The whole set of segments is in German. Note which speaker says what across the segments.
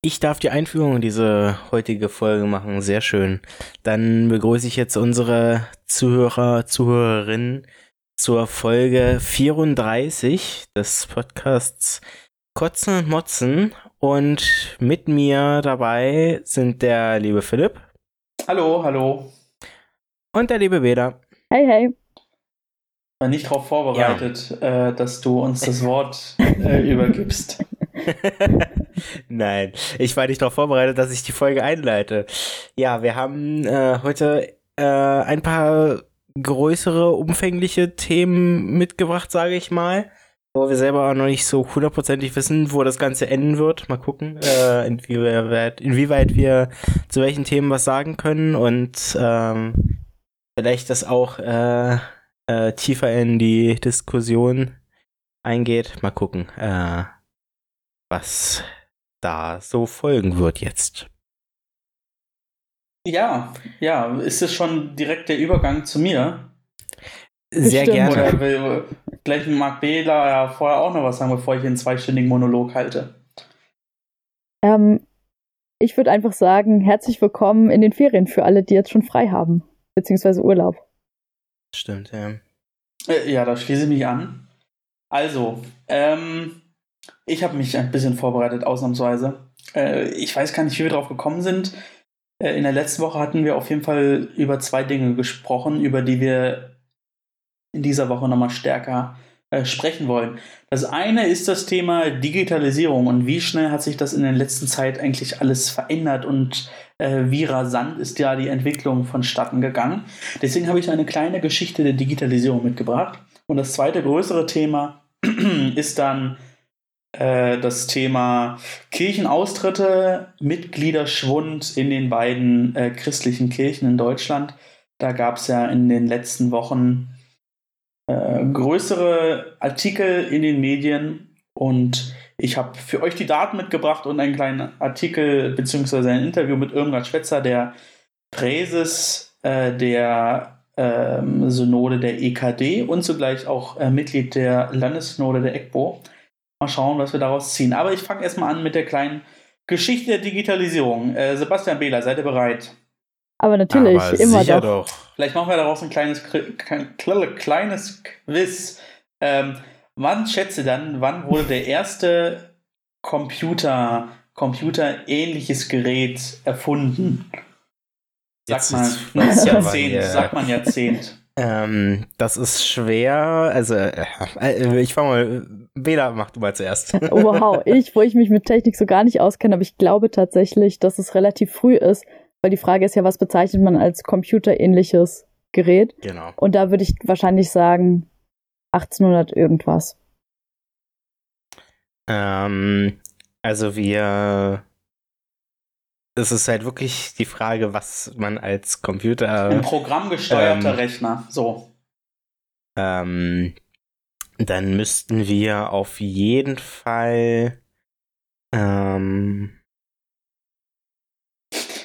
Speaker 1: Ich darf die Einführung in diese heutige Folge machen. Sehr schön. Dann begrüße ich jetzt unsere Zuhörer, Zuhörerinnen zur Folge 34 des Podcasts Kotzen und Motzen. Und mit mir dabei sind der liebe Philipp.
Speaker 2: Hallo, hallo.
Speaker 1: Und der liebe Beda.
Speaker 3: Hey, hey.
Speaker 2: War nicht darauf vorbereitet, ja. äh, dass du uns das Wort äh, übergibst.
Speaker 1: Nein, ich war nicht darauf vorbereitet, dass ich die Folge einleite. Ja, wir haben äh, heute äh, ein paar größere, umfängliche Themen mitgebracht, sage ich mal. Wo wir selber auch noch nicht so hundertprozentig wissen, wo das Ganze enden wird. Mal gucken, äh, inwieweit, inwieweit wir zu welchen Themen was sagen können und ähm, vielleicht das auch äh, äh, tiefer in die Diskussion eingeht. Mal gucken, äh, was da so folgen wird jetzt.
Speaker 2: Ja, ja, ist es schon direkt der Übergang zu mir?
Speaker 1: Sehr Bestimmt. gerne.
Speaker 2: Oder will gleich Marc Behler ja vorher auch noch was sagen, bevor ich einen zweistündigen Monolog halte?
Speaker 3: Ähm, ich würde einfach sagen, herzlich willkommen in den Ferien für alle, die jetzt schon frei haben, beziehungsweise Urlaub.
Speaker 1: Stimmt, ja.
Speaker 2: Äh, ja, da schließe ich mich an. Also, ähm, ich habe mich ein bisschen vorbereitet, ausnahmsweise. Äh, ich weiß gar nicht, wie wir drauf gekommen sind. Äh, in der letzten Woche hatten wir auf jeden Fall über zwei Dinge gesprochen, über die wir in dieser Woche nochmal stärker äh, sprechen wollen. Das eine ist das Thema Digitalisierung und wie schnell hat sich das in der letzten Zeit eigentlich alles verändert und äh, wie rasant ist ja die Entwicklung vonstatten gegangen. Deswegen habe ich eine kleine Geschichte der Digitalisierung mitgebracht. Und das zweite größere Thema ist dann äh, das Thema Kirchenaustritte, Mitgliederschwund in den beiden äh, christlichen Kirchen in Deutschland. Da gab es ja in den letzten Wochen äh, größere Artikel in den Medien und ich habe für euch die Daten mitgebracht und einen kleinen Artikel bzw. ein Interview mit Irmgard Schwetzer, der Präses äh, der ähm, Synode der EKD und zugleich auch äh, Mitglied der Landessynode der EGBO. Mal schauen, was wir daraus ziehen. Aber ich fange erstmal an mit der kleinen Geschichte der Digitalisierung. Äh, Sebastian Behler, seid ihr bereit?
Speaker 3: Aber natürlich, Aber immer doch. doch.
Speaker 2: Vielleicht machen wir daraus ein kleines, kleines Quiz. Ähm, wann schätze dann, wann wurde der erste Computer, computerähnliches Gerät erfunden? Sagt man Jahrzehnt, sagt man Jahrzehnt.
Speaker 1: Ähm, das ist schwer. Also, äh, äh ich fange mal. Bela, mach du mal zuerst.
Speaker 3: Oh, wow, ich, wo ich mich mit Technik so gar nicht auskenne, aber ich glaube tatsächlich, dass es relativ früh ist, weil die Frage ist ja, was bezeichnet man als computerähnliches Gerät?
Speaker 1: Genau.
Speaker 3: Und da würde ich wahrscheinlich sagen 1800 irgendwas.
Speaker 1: Ähm, also wir es ist halt wirklich die Frage, was man als Computer.
Speaker 2: Ein programmgesteuerter ähm, Rechner, so.
Speaker 1: Ähm, dann müssten wir auf jeden Fall. Ähm,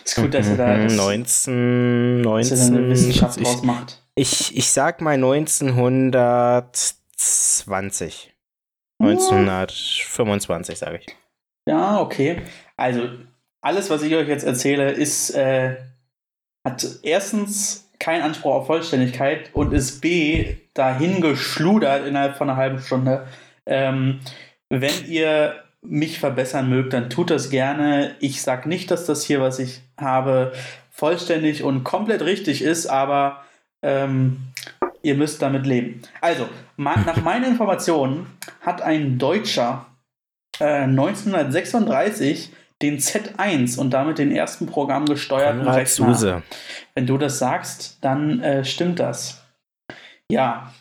Speaker 2: ist gut, dass ihr da das,
Speaker 1: 19, 19 dass
Speaker 2: eine Wissenschaft ich, draus macht.
Speaker 1: Ich, ich sag mal 1920. 1925, sage ich.
Speaker 2: Ja, okay. Also alles, was ich euch jetzt erzähle, ist, äh, hat erstens keinen Anspruch auf Vollständigkeit und ist B, dahin geschludert innerhalb von einer halben Stunde. Ähm, wenn ihr mich verbessern mögt, dann tut das gerne. Ich sage nicht, dass das hier, was ich habe, vollständig und komplett richtig ist, aber ähm, ihr müsst damit leben. Also, nach meinen Informationen hat ein Deutscher äh, 1936 den Z1 und damit den ersten programmgesteuerten Rechner. Suse. Wenn du das sagst, dann äh, stimmt das. Ja.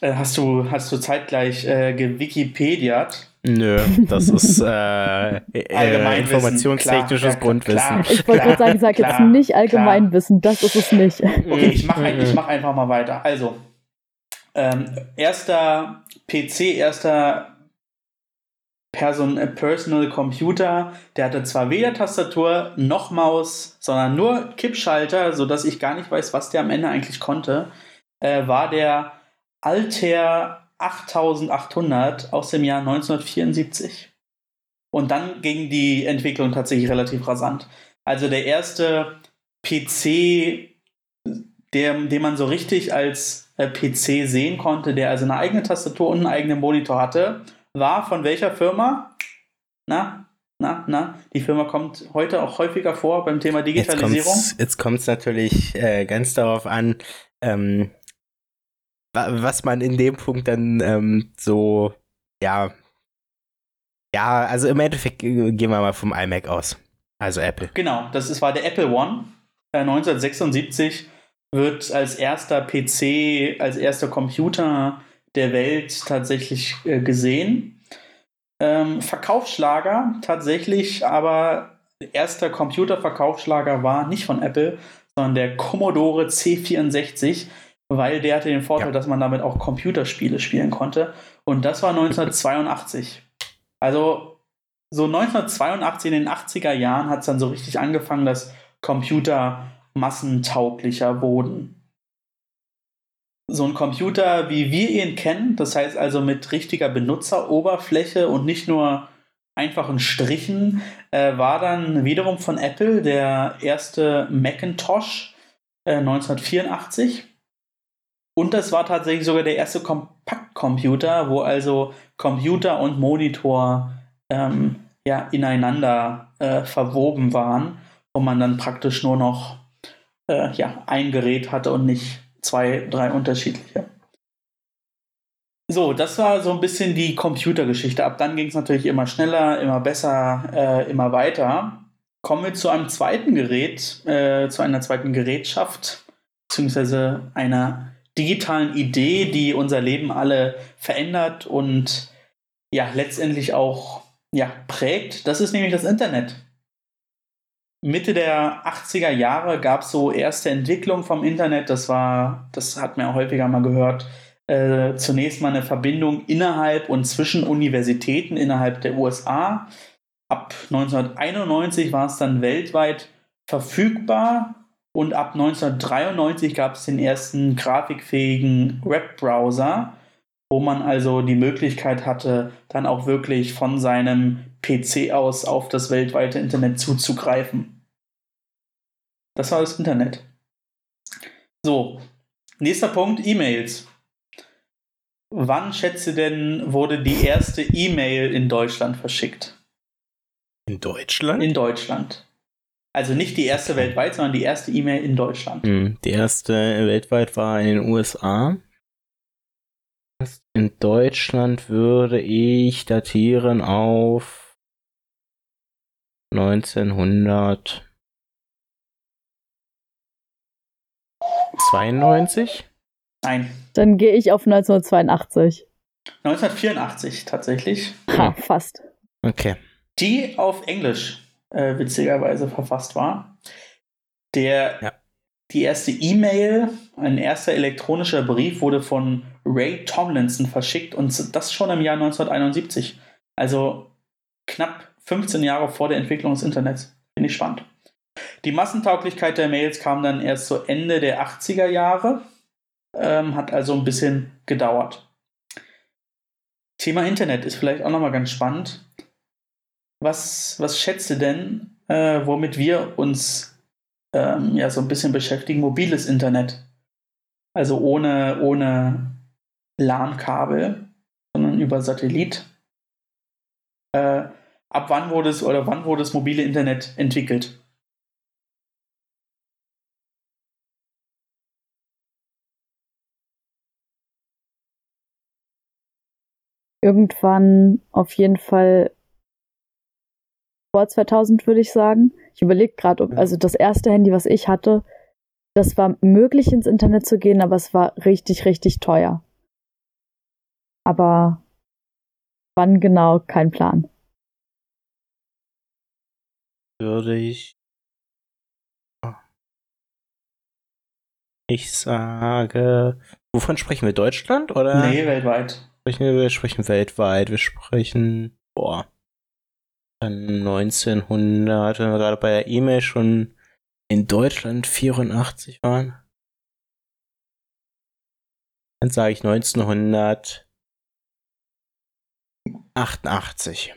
Speaker 2: Äh, hast, du, hast du zeitgleich äh, gewikipediert?
Speaker 1: Nö, das ist äh, äh informationstechnisches klar, Grundwissen. Klar,
Speaker 3: ich wollte gerade sagen, sag klar, jetzt nicht Allgemeinwissen, das ist es nicht.
Speaker 2: Okay, ich mache ich mach einfach mal weiter. Also, ähm, erster PC, erster Person, äh, Personal Computer, der hatte zwar weder Tastatur noch Maus, sondern nur Kippschalter, sodass ich gar nicht weiß, was der am Ende eigentlich konnte, äh, war der Altair 8800 aus dem Jahr 1974. Und dann ging die Entwicklung tatsächlich relativ rasant. Also der erste PC, der, den man so richtig als äh, PC sehen konnte, der also eine eigene Tastatur und einen eigenen Monitor hatte, war von welcher Firma? Na, na, na, die Firma kommt heute auch häufiger vor beim Thema Digitalisierung.
Speaker 1: Jetzt kommt es natürlich äh, ganz darauf an, ähm, was man in dem Punkt dann ähm, so, ja, ja, also im Endeffekt äh, gehen wir mal vom iMac aus. Also Apple.
Speaker 2: Genau, das ist, war der Apple One. Äh, 1976 wird als erster PC, als erster Computer der Welt tatsächlich äh, gesehen. Ähm, Verkaufsschlager tatsächlich, aber erster Computerverkaufsschlager war nicht von Apple, sondern der Commodore C64, weil der hatte den Vorteil, ja. dass man damit auch Computerspiele spielen konnte. Und das war 1982. Also so 1982 in den 80er Jahren hat es dann so richtig angefangen, dass Computer massentauglicher wurden. So ein Computer, wie wir ihn kennen, das heißt also mit richtiger Benutzeroberfläche und nicht nur einfachen Strichen, äh, war dann wiederum von Apple der erste Macintosh äh, 1984. Und das war tatsächlich sogar der erste Kompaktcomputer, wo also Computer und Monitor ähm, ja, ineinander äh, verwoben waren, wo man dann praktisch nur noch äh, ja, ein Gerät hatte und nicht zwei, drei unterschiedliche. So, das war so ein bisschen die Computergeschichte. Ab dann ging es natürlich immer schneller, immer besser, äh, immer weiter. Kommen wir zu einem zweiten Gerät, äh, zu einer zweiten Gerätschaft, beziehungsweise einer digitalen Idee, die unser Leben alle verändert und ja, letztendlich auch ja, prägt. Das ist nämlich das Internet. Mitte der 80er Jahre gab es so erste Entwicklungen vom Internet. Das war, das hat man auch häufiger mal gehört, äh, zunächst mal eine Verbindung innerhalb und zwischen Universitäten innerhalb der USA. Ab 1991 war es dann weltweit verfügbar und ab 1993 gab es den ersten grafikfähigen Webbrowser, wo man also die Möglichkeit hatte, dann auch wirklich von seinem PC aus auf das weltweite Internet zuzugreifen. Das war das Internet. So, nächster Punkt, E-Mails. Wann, schätze denn, wurde die erste E-Mail in Deutschland verschickt?
Speaker 1: In Deutschland?
Speaker 2: In Deutschland. Also nicht die erste weltweit, sondern die erste E-Mail in Deutschland.
Speaker 1: Hm, die erste weltweit war in den USA. In Deutschland würde ich datieren auf 1992?
Speaker 2: Nein.
Speaker 3: Dann gehe ich auf 1982.
Speaker 2: 1984 tatsächlich.
Speaker 3: Ha, fast.
Speaker 1: Okay.
Speaker 2: Die auf Englisch äh, witzigerweise verfasst war. Der, ja. Die erste E-Mail, ein erster elektronischer Brief wurde von Ray Tomlinson verschickt und das schon im Jahr 1971. Also knapp 15 Jahre vor der Entwicklung des Internets. Finde ich spannend. Die Massentauglichkeit der Mails kam dann erst zu Ende der 80er Jahre, ähm, hat also ein bisschen gedauert. Thema Internet ist vielleicht auch nochmal ganz spannend. Was, was schätzt du denn, äh, womit wir uns ähm, ja so ein bisschen beschäftigen? Mobiles Internet. Also ohne, ohne LAN-Kabel, sondern über Satellit. Äh, ab wann wurde es oder wann wurde das mobile Internet entwickelt?
Speaker 3: Irgendwann auf jeden Fall vor 2000, würde ich sagen. Ich überlege gerade, ob, also das erste Handy, was ich hatte, das war möglich ins Internet zu gehen, aber es war richtig, richtig teuer. Aber wann genau, kein Plan.
Speaker 1: Würde ich. Ich sage. Wovon sprechen wir? Deutschland oder?
Speaker 2: Nee, weltweit.
Speaker 1: wir sprechen weltweit. Wir sprechen. Boah. 1900, wenn wir gerade bei der E-Mail schon in Deutschland 84 waren. Dann sage ich 1988.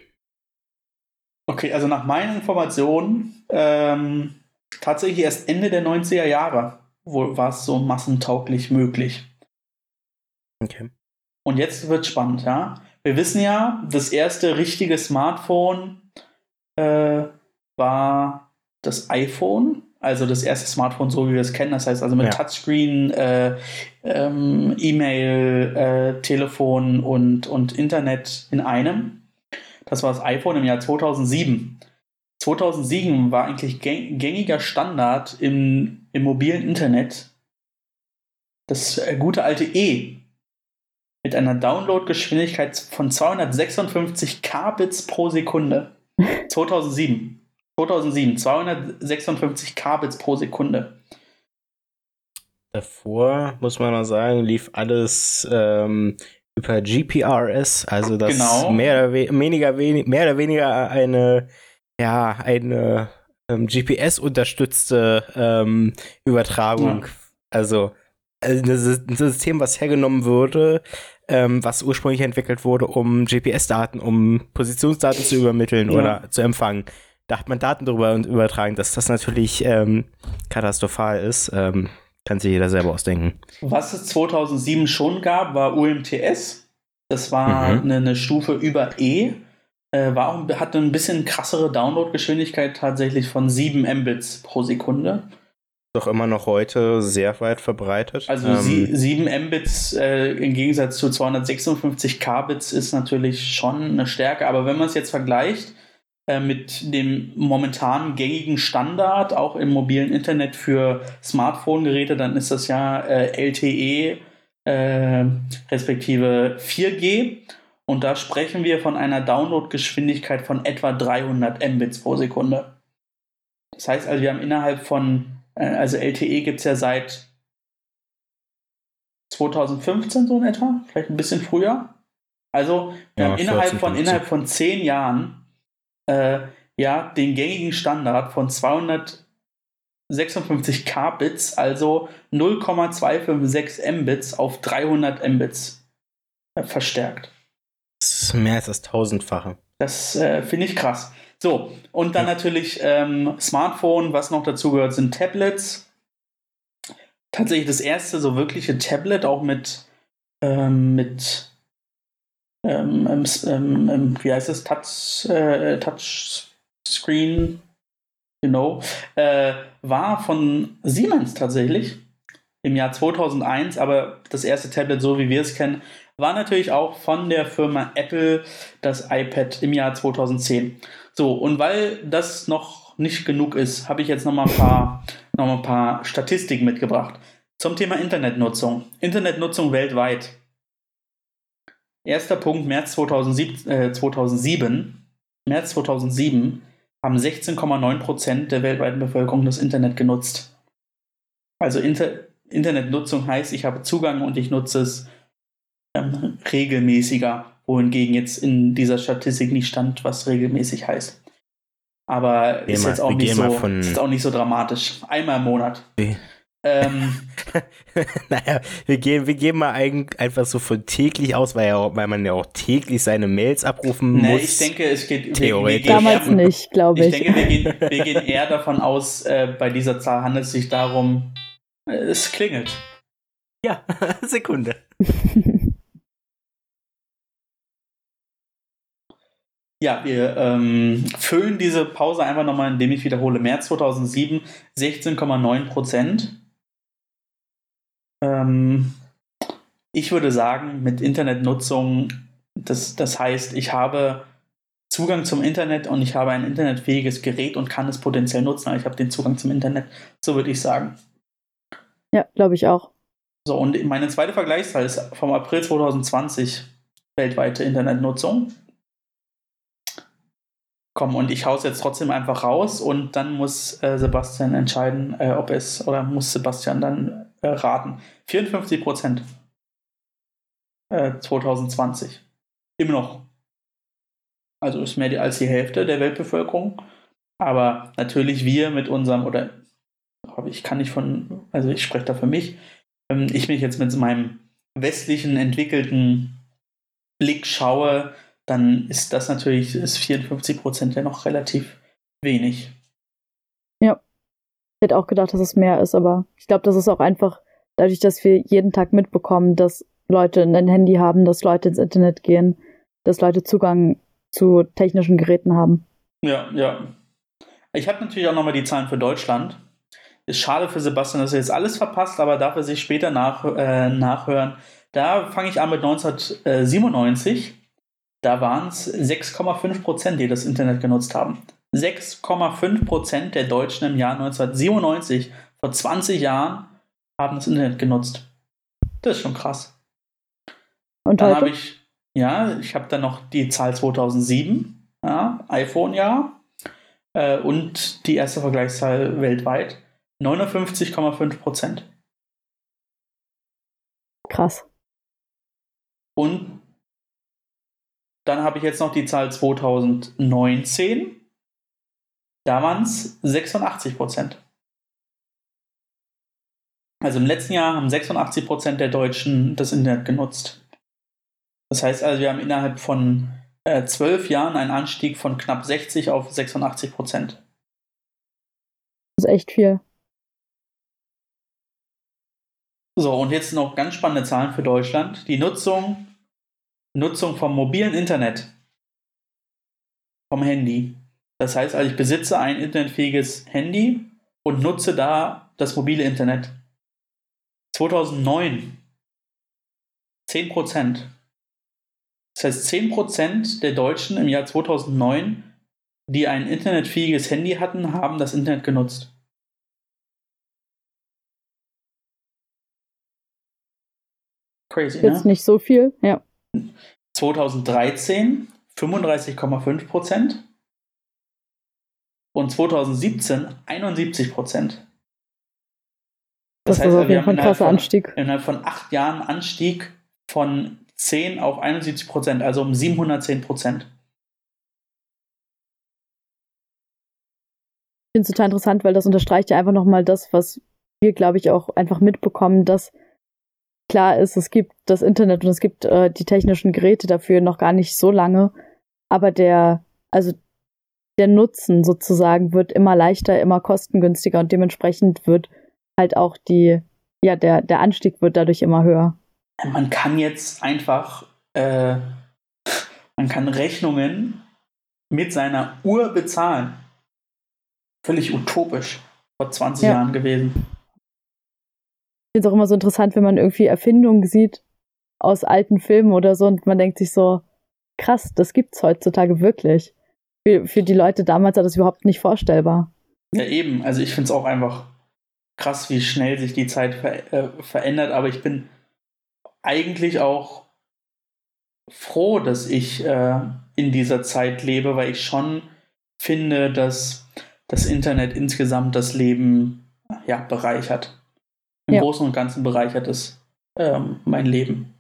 Speaker 2: Okay, also nach meinen Informationen ähm, tatsächlich erst Ende der 90er Jahre war es so massentauglich möglich.
Speaker 1: Okay.
Speaker 2: Und jetzt wird spannend, ja. Wir wissen ja, das erste richtige Smartphone äh, war das iPhone, also das erste Smartphone, so wie wir es kennen, das heißt also mit ja. Touchscreen, äh, ähm, E-Mail, äh, Telefon und, und Internet in einem. Das war das iPhone im Jahr 2007. 2007 war eigentlich gängiger Standard im, im mobilen Internet das äh, gute alte E mit einer Downloadgeschwindigkeit von 256 Kbits pro Sekunde. 2007. 2007, 256 Kbits pro Sekunde.
Speaker 1: Davor, muss man mal sagen, lief alles ähm, über GPRS, also das genau. mehr, oder weniger, mehr oder weniger eine ja, eine ähm, GPS-unterstützte ähm, Übertragung. Ja. Also, also ein System, was hergenommen wurde, ähm, was ursprünglich entwickelt wurde, um GPS-Daten, um Positionsdaten zu übermitteln ja. oder zu empfangen. Da hat man Daten darüber übertragen, dass das natürlich ähm, katastrophal ist. Kann sich jeder selber ausdenken.
Speaker 2: Was es 2007 schon gab, war UMTS. Das war mhm. eine, eine Stufe über E äh, war auch, hatte ein bisschen krassere Downloadgeschwindigkeit tatsächlich von 7 Mbits pro Sekunde.
Speaker 1: Doch immer noch heute sehr weit verbreitet.
Speaker 2: Also ähm, 7 Mbits äh, im Gegensatz zu 256 Kbits ist natürlich schon eine Stärke, aber wenn man es jetzt vergleicht mit dem momentan gängigen Standard, auch im mobilen Internet für Smartphone-Geräte, dann ist das ja äh, LTE äh, respektive 4G. Und da sprechen wir von einer Downloadgeschwindigkeit von etwa 300 Mbits pro Sekunde. Das heißt also, wir haben innerhalb von, äh, also LTE gibt es ja seit 2015 so in etwa, vielleicht ein bisschen früher. Also wir ja, haben innerhalb von, innerhalb von zehn Jahren äh, ja, den gängigen Standard von 256 Kbits, also 0,256 Mbits auf 300 Mbits äh, verstärkt.
Speaker 1: Das ist mehr als das tausendfache.
Speaker 2: Das äh, finde ich krass. So, und dann ja. natürlich ähm, Smartphone, was noch dazu gehört, sind Tablets. Tatsächlich das erste so wirkliche Tablet, auch mit, ähm, mit ähm, ähm, ähm, ähm wie heißt es, Touch, äh, Touchscreen, know, äh, war von Siemens tatsächlich im Jahr 2001, aber das erste Tablet, so wie wir es kennen, war natürlich auch von der Firma Apple das iPad im Jahr 2010. So, und weil das noch nicht genug ist, habe ich jetzt noch mal ein paar, noch mal ein paar Statistiken mitgebracht. Zum Thema Internetnutzung. Internetnutzung weltweit. Erster Punkt, März 2007, äh, 2007. März 2007 haben 16,9% der weltweiten Bevölkerung das Internet genutzt. Also Inter Internetnutzung heißt, ich habe Zugang und ich nutze es ähm, regelmäßiger, wohingegen jetzt in dieser Statistik nicht stand, was regelmäßig heißt. Aber ist, mal, jetzt auch nicht so, ist jetzt auch nicht so dramatisch. Einmal im Monat.
Speaker 1: Ähm, naja, wir gehen, wir gehen mal ein, einfach so von täglich aus, weil, ja, weil man ja auch täglich seine Mails abrufen nee, muss.
Speaker 2: Ich denke, es geht
Speaker 3: theoretisch. Wir Damals eher, nicht, glaube ich.
Speaker 2: Ich denke, wir gehen, wir gehen eher davon aus, äh, bei dieser Zahl handelt es sich darum, äh, es klingelt.
Speaker 1: Ja, Sekunde.
Speaker 2: Ja, wir ähm, füllen diese Pause einfach nochmal, indem ich wiederhole. März 2007 16,9 Prozent. Ähm, ich würde sagen, mit Internetnutzung, das, das heißt, ich habe Zugang zum Internet und ich habe ein internetfähiges Gerät und kann es potenziell nutzen, aber ich habe den Zugang zum Internet. So würde ich sagen.
Speaker 3: Ja, glaube ich auch.
Speaker 2: So, und meine zweite Vergleichszahl ist vom April 2020 weltweite Internetnutzung. Komm, und ich hau's jetzt trotzdem einfach raus und dann muss äh, Sebastian entscheiden, äh, ob es, oder muss Sebastian dann äh, raten. 54 Prozent 2020. Äh, Immer noch. Also ist mehr als die Hälfte der Weltbevölkerung. Aber natürlich wir mit unserem, oder ich kann nicht von, also ich spreche da für mich, ähm, ich mich jetzt mit meinem westlichen entwickelten Blick schaue, dann ist das natürlich, ist 54 Prozent ja noch relativ wenig.
Speaker 3: Ich hätte auch gedacht, dass es mehr ist, aber ich glaube, das ist auch einfach dadurch, dass wir jeden Tag mitbekommen, dass Leute ein Handy haben, dass Leute ins Internet gehen, dass Leute Zugang zu technischen Geräten haben.
Speaker 2: Ja, ja. Ich habe natürlich auch nochmal die Zahlen für Deutschland. Ist schade für Sebastian, dass er jetzt alles verpasst, aber darf er sich später nach, äh, nachhören. Da fange ich an mit 1997. Da waren es 6,5 Prozent, die das Internet genutzt haben. 6,5 Prozent der Deutschen im Jahr 1997, vor 20 Jahren, haben das Internet genutzt. Das ist schon krass. Und dann habe ich, ja, ich habe dann noch die Zahl 2007, ja, iPhone-Jahr äh, und die erste Vergleichszahl weltweit, 59,5 Prozent.
Speaker 3: Krass.
Speaker 2: Und dann habe ich jetzt noch die Zahl 2019. Da waren es 86 Prozent. Also im letzten Jahr haben 86 Prozent der Deutschen das Internet genutzt. Das heißt also, wir haben innerhalb von äh, zwölf Jahren einen Anstieg von knapp 60 auf 86 Prozent.
Speaker 3: Das ist echt viel.
Speaker 2: So, und jetzt noch ganz spannende Zahlen für Deutschland. Die Nutzung, Nutzung vom mobilen Internet, vom Handy. Das heißt also, ich besitze ein internetfähiges Handy und nutze da das mobile Internet. 2009 10 Prozent. Das heißt, 10 Prozent der Deutschen im Jahr 2009, die ein internetfähiges Handy hatten, haben das Internet genutzt.
Speaker 3: Crazy, Jetzt ne? nicht so viel, ja.
Speaker 2: 2013 35,5 Prozent und 2017 71 Prozent.
Speaker 3: Das, das heißt, ist auf jeden Fall ein krasser Anstieg.
Speaker 2: Innerhalb von acht Jahren Anstieg von 10 auf 71 Prozent, also um 710 Prozent.
Speaker 3: Ich finde es total interessant, weil das unterstreicht ja einfach nochmal das, was wir, glaube ich, auch einfach mitbekommen, dass klar ist, es gibt das Internet und es gibt äh, die technischen Geräte dafür noch gar nicht so lange, aber der, also der Nutzen sozusagen wird immer leichter, immer kostengünstiger und dementsprechend wird halt auch die, ja, der, der Anstieg wird dadurch immer höher.
Speaker 2: Man kann jetzt einfach, äh, man kann Rechnungen mit seiner Uhr bezahlen. Völlig utopisch vor 20 ja. Jahren gewesen.
Speaker 3: Ich finde es auch immer so interessant, wenn man irgendwie Erfindungen sieht aus alten Filmen oder so und man denkt sich so, krass, das gibt's heutzutage wirklich. Für, für die Leute damals war das überhaupt nicht vorstellbar.
Speaker 2: Ja, eben. Also ich finde es auch einfach krass, wie schnell sich die Zeit ver äh, verändert, aber ich bin eigentlich auch froh, dass ich äh, in dieser Zeit lebe, weil ich schon finde, dass das Internet insgesamt das Leben ja, bereichert. Im ja. Großen und Ganzen bereichert es ähm, mein Leben.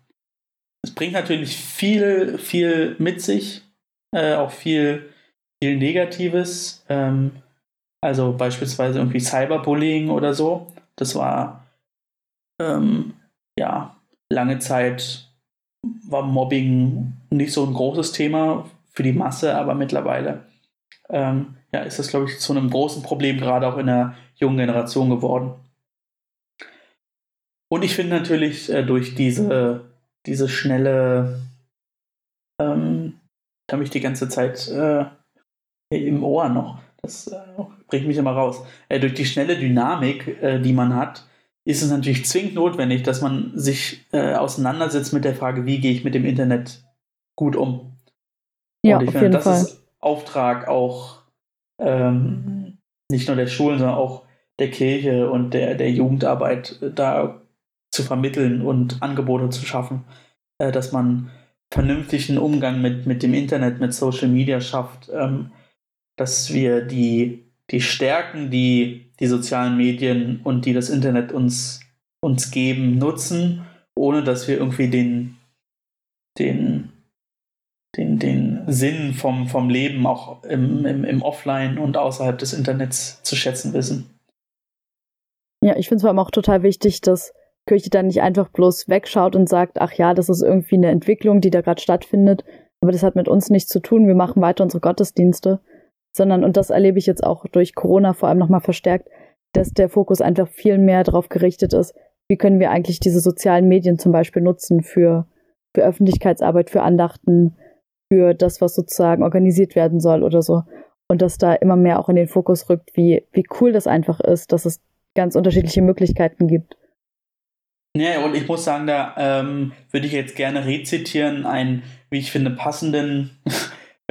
Speaker 2: Es bringt natürlich viel, viel mit sich, äh, auch viel, viel Negatives. Ähm, also beispielsweise irgendwie Cyberbullying oder so. Das war ähm, ja lange Zeit war Mobbing nicht so ein großes Thema für die Masse, aber mittlerweile ähm, ja, ist das, glaube ich, zu einem großen Problem, gerade auch in der jungen Generation geworden. Und ich finde natürlich äh, durch diese, diese schnelle, ähm, ich die ganze Zeit äh, im Ohr noch, das äh, bringt mich immer raus. Äh, durch die schnelle Dynamik, äh, die man hat, ist es natürlich zwingend notwendig, dass man sich äh, auseinandersetzt mit der Frage, wie gehe ich mit dem Internet gut um.
Speaker 3: Ja, Und ich auf finde, das Fall. ist
Speaker 2: Auftrag auch ähm, nicht nur der Schulen, sondern auch der Kirche und der, der Jugendarbeit äh, da zu vermitteln und Angebote zu schaffen, äh, dass man vernünftigen Umgang mit, mit dem Internet, mit Social Media schafft, ähm, dass wir die, die Stärken, die die sozialen Medien und die das Internet uns, uns geben, nutzen, ohne dass wir irgendwie den, den, den, den Sinn vom, vom Leben auch im, im, im Offline und außerhalb des Internets zu schätzen wissen.
Speaker 3: Ja, ich finde es vor allem auch total wichtig, dass Kirche dann nicht einfach bloß wegschaut und sagt, ach ja, das ist irgendwie eine Entwicklung, die da gerade stattfindet, Aber das hat mit uns nichts zu tun. Wir machen weiter unsere Gottesdienste, sondern, und das erlebe ich jetzt auch durch Corona vor allem nochmal verstärkt, dass der Fokus einfach viel mehr darauf gerichtet ist, wie können wir eigentlich diese sozialen Medien zum Beispiel nutzen für, für Öffentlichkeitsarbeit, für Andachten, für das, was sozusagen organisiert werden soll oder so. Und dass da immer mehr auch in den Fokus rückt, wie, wie cool das einfach ist, dass es ganz unterschiedliche Möglichkeiten gibt.
Speaker 2: Ja, und ich muss sagen, da ähm, würde ich jetzt gerne rezitieren, einen, wie ich finde, passenden,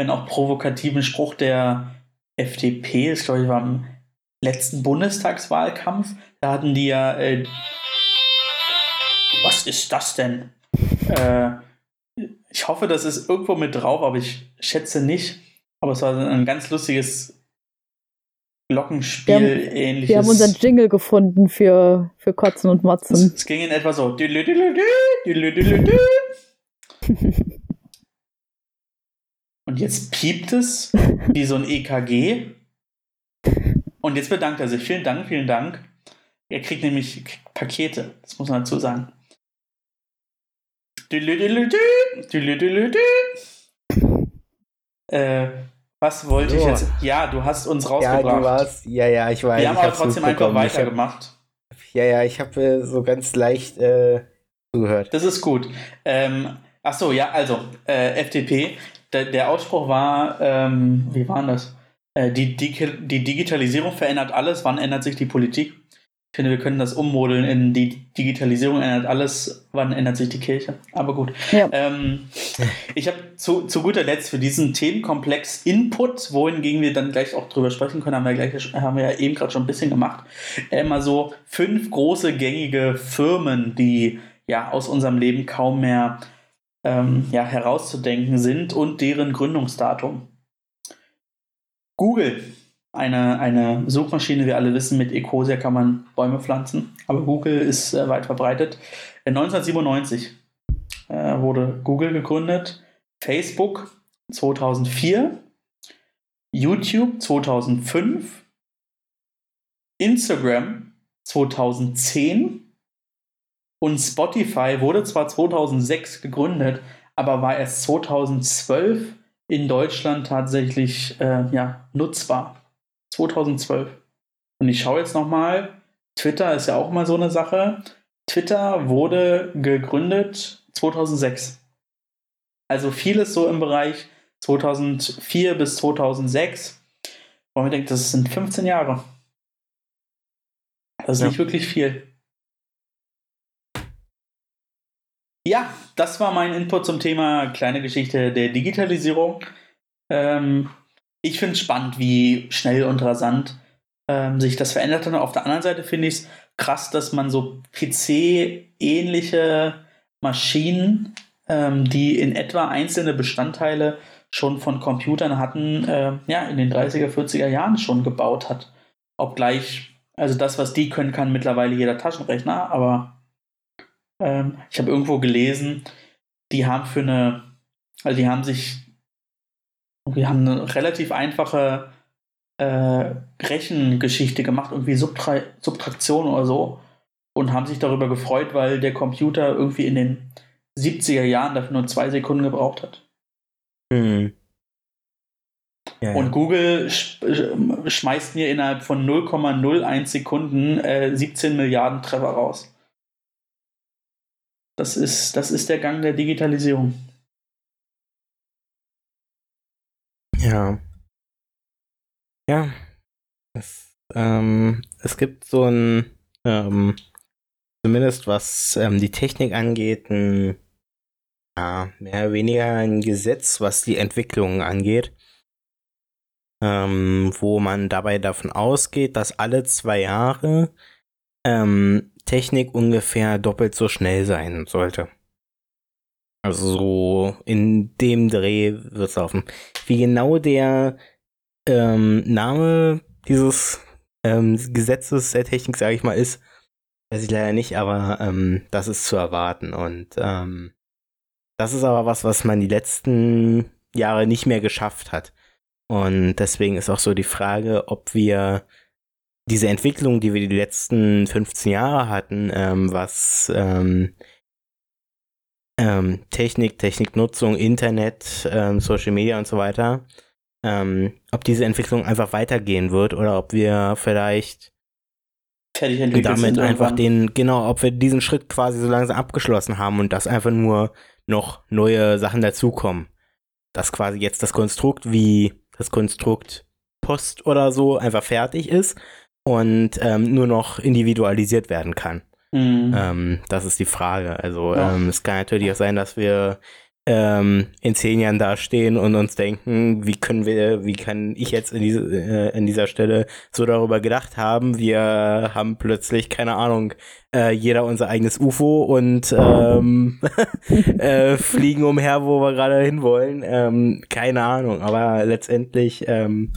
Speaker 2: wenn auch provokativen Spruch der FDP, das glaube ich war im letzten Bundestagswahlkampf. Da hatten die ja. Äh, was ist das denn? Äh, ich hoffe, das ist irgendwo mit drauf, aber ich schätze nicht. Aber es war ein ganz lustiges Glockenspiel wir haben, ähnliches.
Speaker 3: Wir haben unseren Jingle gefunden für, für Kotzen und Motzen.
Speaker 2: Es, es ging in etwa so. Und jetzt piept es wie so ein EKG. Und jetzt bedankt er sich. Vielen Dank, vielen Dank. Er kriegt nämlich Pakete. Das muss man dazu sagen. Äh, was wollte so. ich jetzt? Ja, du hast uns rausgebracht.
Speaker 1: Ja, du warst, ja, ja, ich weiß.
Speaker 2: Wir haben aber trotzdem einfach weitergemacht.
Speaker 1: Ja, ja, ich habe äh, so ganz leicht äh, zugehört.
Speaker 2: Das ist gut. Ähm, ach so, ja, also äh, FDP. Der, der Ausspruch war, ähm, wie war das? Äh, die, die, die Digitalisierung verändert alles. Wann ändert sich die Politik? Ich finde, wir können das ummodeln in die Digitalisierung ändert alles, wann ändert sich die Kirche? Aber gut. Ja. Ähm, ich habe zu, zu guter Letzt für diesen Themenkomplex Input, wohingegen wir dann gleich auch drüber sprechen können, haben wir, gleich, haben wir ja eben gerade schon ein bisschen gemacht, äh, mal so fünf große gängige Firmen, die ja aus unserem Leben kaum mehr ähm, ja, herauszudenken sind und deren Gründungsdatum. Google eine, eine Suchmaschine, wir alle wissen, mit Ecosia kann man Bäume pflanzen, aber Google ist äh, weit verbreitet. 1997 äh, wurde Google gegründet, Facebook 2004, YouTube 2005, Instagram 2010 und Spotify wurde zwar 2006 gegründet, aber war erst 2012 in Deutschland tatsächlich äh, ja, nutzbar. 2012. Und ich schaue jetzt nochmal, Twitter ist ja auch immer so eine Sache. Twitter wurde gegründet 2006. Also vieles so im Bereich 2004 bis 2006. Und man denkt, das sind 15 Jahre. Das ist ja. nicht wirklich viel. Ja, das war mein Input zum Thema kleine Geschichte der Digitalisierung. Ähm, ich finde es spannend, wie schnell und rasant ähm, sich das verändert hat. Auf der anderen Seite finde ich es krass, dass man so PC-ähnliche Maschinen, ähm, die in etwa einzelne Bestandteile schon von Computern hatten, äh, ja, in den 30er, 40er Jahren schon gebaut hat. Obgleich, also das, was die können, kann mittlerweile jeder Taschenrechner, aber ähm, ich habe irgendwo gelesen, die haben für eine, also die haben sich wir haben eine relativ einfache äh, Rechengeschichte gemacht, irgendwie Subtra Subtraktion oder so, und haben sich darüber gefreut, weil der Computer irgendwie in den 70er Jahren dafür nur zwei Sekunden gebraucht hat.
Speaker 1: Hm.
Speaker 2: Ja, und ja. Google sch schmeißt mir innerhalb von 0,01 Sekunden äh, 17 Milliarden Treffer raus. Das ist, das ist der Gang der Digitalisierung.
Speaker 1: Ja. Ja. Es, ähm, es gibt so ein, ähm, zumindest was ähm, die Technik angeht, ein, ja, mehr oder weniger ein Gesetz, was die Entwicklung angeht, ähm, wo man dabei davon ausgeht, dass alle zwei Jahre ähm, Technik ungefähr doppelt so schnell sein sollte. Also so in dem Dreh wird es laufen. Wie genau der ähm, Name dieses ähm, Gesetzes der Technik, sage ich mal, ist, weiß ich leider nicht, aber ähm, das ist zu erwarten. Und ähm, das ist aber was, was man die letzten Jahre nicht mehr geschafft hat. Und deswegen ist auch so die Frage, ob wir diese Entwicklung, die wir die letzten 15 Jahre hatten, ähm, was ähm, ähm, Technik, Techniknutzung, Internet, ähm, Social Media und so weiter, ähm, ob diese Entwicklung einfach weitergehen wird oder ob wir vielleicht
Speaker 2: Fertig entwickelt
Speaker 1: damit einfach den, genau, ob wir diesen Schritt quasi so langsam abgeschlossen haben und dass einfach nur noch neue Sachen dazukommen. Dass quasi jetzt das Konstrukt wie das Konstrukt Post oder so einfach fertig ist und ähm, nur noch individualisiert werden kann.
Speaker 2: Mhm.
Speaker 1: Ähm, das ist die Frage. Also
Speaker 2: Ja.
Speaker 1: ähm, es kann natürlich auch sein, dass wir ähm, in zehn Jahren dastehen und uns denken, wie können wir, wie kann ich jetzt in, diese, äh, in dieser Stelle so darüber gedacht haben? Wir haben plötzlich, keine Ahnung, äh, jeder unser eigenes UFO und ähm, äh, fliegen umher, wo wir gerade hinwollen. Ähm, keine Ahnung, aber letztendlich, ähm,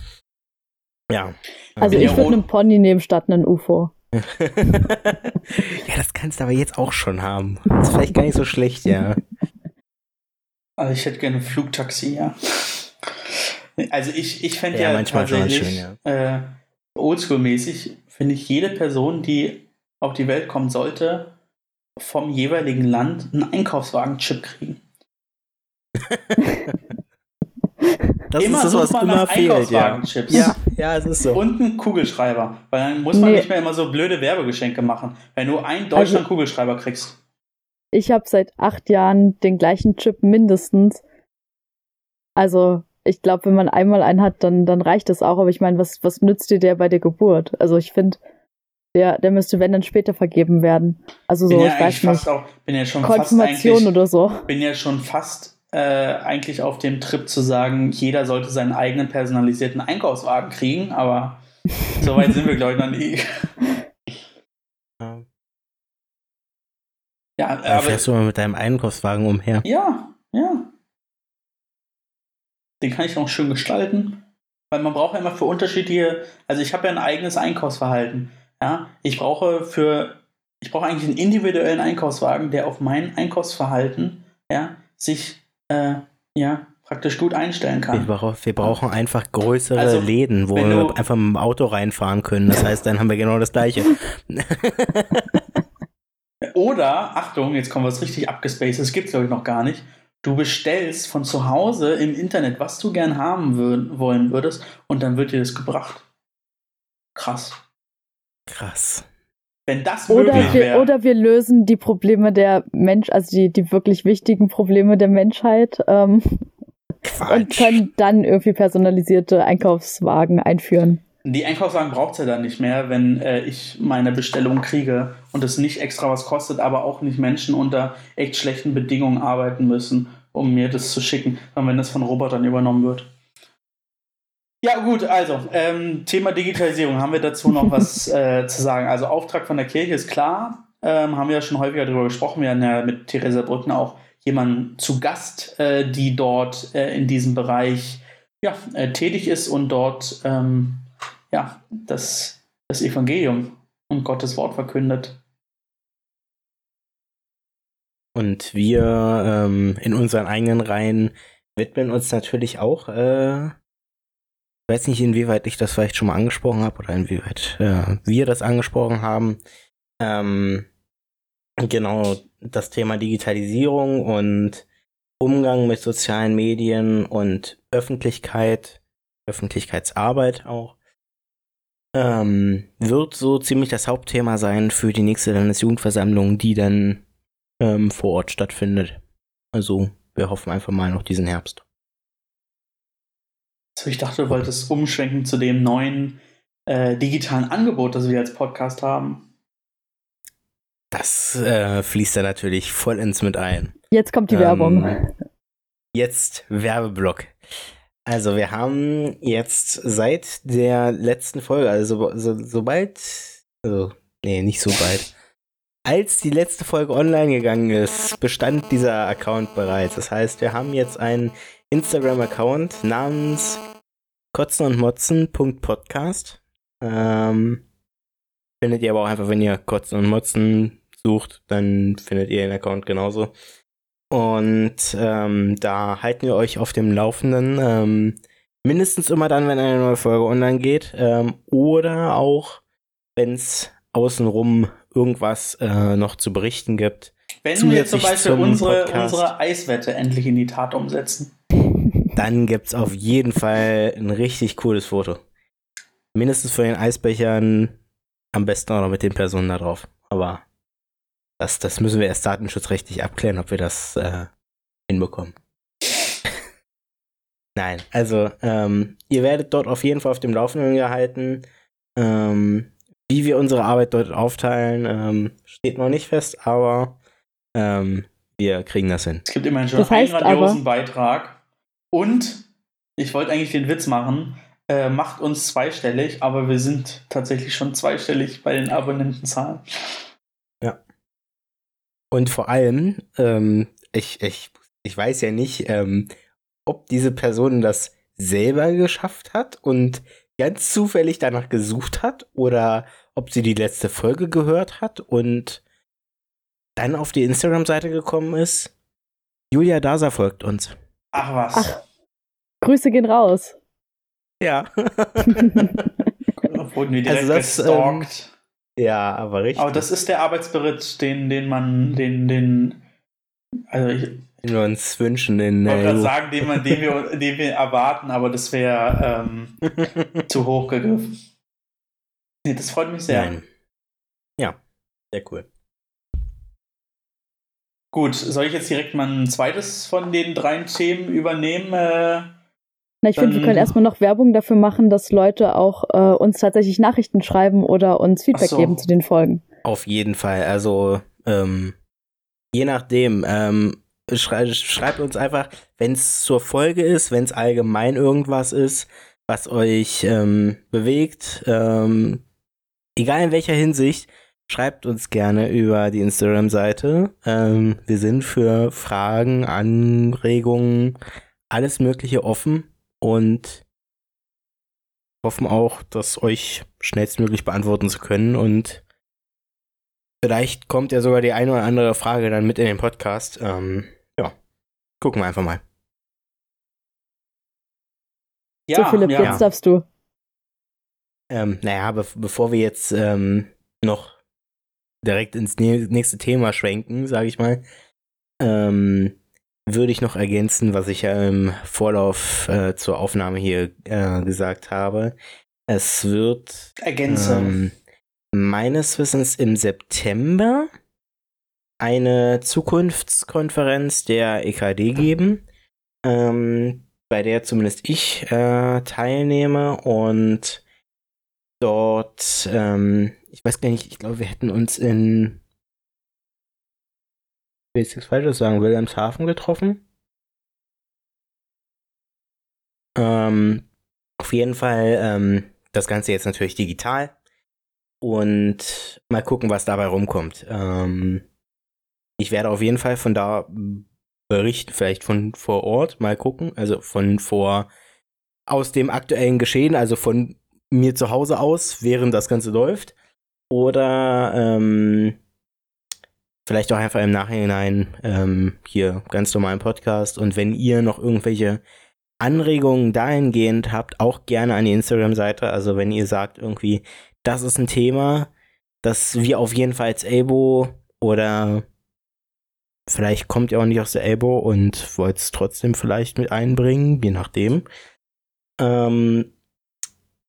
Speaker 1: ja.
Speaker 3: Also
Speaker 2: Ja,
Speaker 3: ich würde einen Pony nehmen statt einen UFO.
Speaker 1: ja, das kannst du aber jetzt auch schon haben. Das ist vielleicht gar nicht so schlecht, ja.
Speaker 2: Also ich hätte gerne ein Flugtaxi, ja. Also ich, ich fände
Speaker 1: Ja,
Speaker 2: ja,
Speaker 1: manchmal schon
Speaker 2: tatsächlich
Speaker 1: schön,
Speaker 2: äh, oldschool-mäßig, finde ich jede Person, die auf die Welt kommen sollte, vom jeweiligen Land einen Einkaufswagen-Chip kriegen.
Speaker 1: Das
Speaker 2: Immer
Speaker 1: ist das, was
Speaker 2: man
Speaker 1: immer
Speaker 2: nach
Speaker 1: fehlt, ja. Ja, ja, es ist so.
Speaker 2: Und einen Kugelschreiber. Weil dann muss man
Speaker 3: Nee.
Speaker 2: nicht mehr immer so blöde Werbegeschenke machen. Weil nur ein Deutschland Kugelschreiber kriegst.
Speaker 3: Ich habe seit acht Jahren den gleichen Chip mindestens. Also ich glaube, wenn man einmal einen hat, dann, dann reicht das auch. Aber ich meine, was, was nützt dir der bei der Geburt? Also ich finde, der, der müsste, wenn dann später vergeben werden. Also so,
Speaker 2: bin ja
Speaker 3: ich weiß
Speaker 2: fast
Speaker 3: nicht,
Speaker 2: auch, bin ja schon fast
Speaker 3: Konfirmation
Speaker 2: eigentlich,
Speaker 3: oder so.
Speaker 2: bin ja schon fast äh, eigentlich auf dem Trip zu sagen, jeder sollte seinen eigenen personalisierten Einkaufswagen kriegen, aber so weit sind wir, glaube ich, noch nie.
Speaker 1: Ja.
Speaker 2: Aber
Speaker 1: fährst du mal mit deinem Einkaufswagen umher.
Speaker 2: ja, ja. Den kann ich auch schön gestalten, weil man braucht ja immer für unterschiedliche, also ich habe ja ein eigenes Einkaufsverhalten. Ja, ich brauche für, ich brauche eigentlich einen individuellen Einkaufswagen, der auf mein Einkaufsverhalten, ja, sich, äh, ja, praktisch gut einstellen kann.
Speaker 1: wir brauchen einfach größere
Speaker 2: Also,
Speaker 1: Läden, wo wir einfach mit dem Auto reinfahren können. Das heißt, dann haben wir genau das gleiche.
Speaker 2: Oder, Achtung, jetzt kommen wir was richtig abgespaced, das gibt es glaube ich noch gar nicht. Du bestellst von zu Hause im Internet, was du gern haben wür wollen würdest, und dann wird dir das gebracht. Krass.
Speaker 1: Krass.
Speaker 2: Wenn das
Speaker 3: Oder
Speaker 2: möglich
Speaker 3: wir,
Speaker 2: wäre.
Speaker 3: oder wir lösen die Probleme der Mensch, also die, die wirklich wichtigen Probleme der Menschheit ähm, und können dann irgendwie personalisierte Einkaufswagen einführen.
Speaker 2: Die Einkaufswagen braucht es ja dann nicht mehr, wenn äh, ich meine Bestellung kriege und es nicht extra was kostet, aber auch nicht Menschen unter echt schlechten Bedingungen arbeiten müssen, um mir das zu schicken, sondern wenn das von Robotern übernommen wird. Ja, gut, also, ähm, Thema Digitalisierung. Haben wir dazu noch was äh, zu sagen? Also, Auftrag von der Kirche ist klar. Ähm, haben wir ja schon häufiger darüber gesprochen. Wir hatten ja mit Theresa Brückner auch jemanden zu Gast, äh, die dort äh, in diesem Bereich ja, äh, tätig ist und dort ähm, ja, das, das Evangelium und Gottes Wort verkündet.
Speaker 1: Und wir ähm, in unseren eigenen Reihen widmen uns natürlich auch, äh, ich weiß nicht, inwieweit ich das vielleicht schon mal angesprochen habe oder inwieweit äh, wir das angesprochen haben. Ähm, genau das Thema Digitalisierung und Umgang mit sozialen Medien und Öffentlichkeit, Öffentlichkeitsarbeit auch, ähm, wird so ziemlich das Hauptthema sein für die nächste Landesjugendversammlung, die dann ähm, vor Ort stattfindet. Also wir hoffen einfach mal noch diesen Herbst.
Speaker 2: So, ich dachte, du wolltest umschwenken zu dem neuen äh, digitalen Angebot, das wir als Podcast haben.
Speaker 1: Das äh, fließt da natürlich vollends mit ein.
Speaker 3: Jetzt kommt die
Speaker 1: Ähm,
Speaker 3: Werbung.
Speaker 1: Jetzt Werbeblock. Also wir haben jetzt seit der letzten Folge, also so, so, sobald, also nee, nicht so bald, als die letzte Folge online gegangen ist, bestand dieser Account bereits. Das heißt, wir haben jetzt einen Instagram-Account namens kotzen und motzen.podcast. Ähm, findet ihr aber auch einfach, wenn ihr kotzen und motzen sucht, dann findet ihr den Account genauso. Und ähm, da halten wir euch auf dem Laufenden. Ähm, mindestens immer dann, wenn eine neue Folge online geht. Ähm, oder auch, wenn es außenrum irgendwas äh, noch zu berichten gibt.
Speaker 2: Wenn wir zum Beispiel
Speaker 1: zum
Speaker 2: unsere,
Speaker 1: Podcast.
Speaker 2: unsere Eiswette endlich in die Tat umsetzen.
Speaker 1: Dann gibt's auf jeden Fall ein richtig cooles Foto. Mindestens von den Eisbechern, am besten auch noch mit den Personen da drauf. Aber das, das müssen wir erst datenschutzrechtlich abklären, ob wir das äh, hinbekommen. Nein, also ähm, ihr werdet dort auf jeden Fall auf dem Laufenden gehalten. Ähm, wie wir unsere Arbeit dort aufteilen, ähm, steht noch nicht fest, aber ähm, wir kriegen das hin.
Speaker 2: Es gibt immerhin schon
Speaker 3: Das heißt
Speaker 2: einen grandiosen Beitrag. Und ich wollte eigentlich den Witz machen, äh, macht uns zweistellig, aber wir sind tatsächlich schon zweistellig bei den Abonnentenzahlen.
Speaker 1: Und vor allem, ähm, ich, ich, ich weiß ja nicht, ähm, ob diese Person das selber geschafft hat und ganz zufällig danach gesucht hat oder ob sie die letzte Folge gehört hat und dann auf die Instagram-Seite gekommen ist. Julia Dasa folgt uns.
Speaker 2: Ach was.
Speaker 3: Ach. Grüße gehen raus.
Speaker 1: Ja.
Speaker 2: Wurden wir direkt
Speaker 1: Also das,
Speaker 2: gestalkt.
Speaker 1: ja, aber richtig.
Speaker 2: aber das ist der Arbeitsbericht, den, den man, den, den, also ich
Speaker 1: den wir uns wünschen in
Speaker 2: wollte gerade sagen, den, man, den, wir, den wir erwarten, aber das wäre ähm, zu hoch gegriffen. Nee, das freut mich sehr.
Speaker 1: Nein. Ja, sehr cool.
Speaker 2: Gut, soll ich jetzt direkt mal ein zweites von den drei Themen übernehmen? Äh,
Speaker 3: Na, ich finde, wir können erstmal noch Werbung dafür machen, dass Leute auch äh, uns tatsächlich Nachrichten schreiben oder uns Feedback
Speaker 2: so.
Speaker 3: geben zu den Folgen.
Speaker 1: Auf jeden Fall. Also, ähm, je nachdem, ähm, schrei schreibt uns einfach, wenn es zur Folge ist, wenn es allgemein irgendwas ist, was euch ähm, bewegt, ähm, egal in welcher Hinsicht, schreibt uns gerne über die Instagram-Seite. Ähm, wir sind für Fragen, Anregungen, alles Mögliche offen und hoffen auch, das euch schnellstmöglich beantworten zu können und Vielleicht kommt ja sogar die eine oder andere Frage dann mit in den Podcast. Ähm, ja, gucken wir einfach mal.
Speaker 3: so, Philipp,
Speaker 2: ja.
Speaker 3: jetzt darfst du.
Speaker 1: Ähm, naja, be bevor wir jetzt ähm, noch direkt ins nä- nächste Thema schwenken, sage ich mal, ähm, würde ich noch ergänzen, was ich ja im Vorlauf äh, zur Aufnahme hier äh, gesagt habe. Es wird ähm, meines Wissens im September eine Zukunftskonferenz der EKD geben, ähm, bei der zumindest ich äh, teilnehme und dort, ähm, ich weiß gar nicht, ich glaube, wir hätten uns in, ich will nichts Falsches sagen, Wilhelmshaven getroffen. Ähm, auf jeden Fall ähm, das Ganze jetzt natürlich digital und mal gucken, was dabei rumkommt. Ähm, ich werde auf jeden Fall von da berichten, vielleicht von vor Ort, mal gucken, also von vor aus dem aktuellen Geschehen, also von mir zu Hause aus, während das Ganze läuft. Oder ähm, vielleicht auch einfach im Nachhinein ähm, hier ganz normalen Podcast. Und wenn ihr noch irgendwelche Anregungen dahingehend habt, auch gerne an die Instagram-Seite. Also wenn ihr sagt irgendwie, das ist ein Thema, das wir auf jeden Fall als Elbow oder vielleicht kommt ihr auch nicht aus der Elbow und wollt es trotzdem vielleicht mit einbringen, je nachdem. Ähm,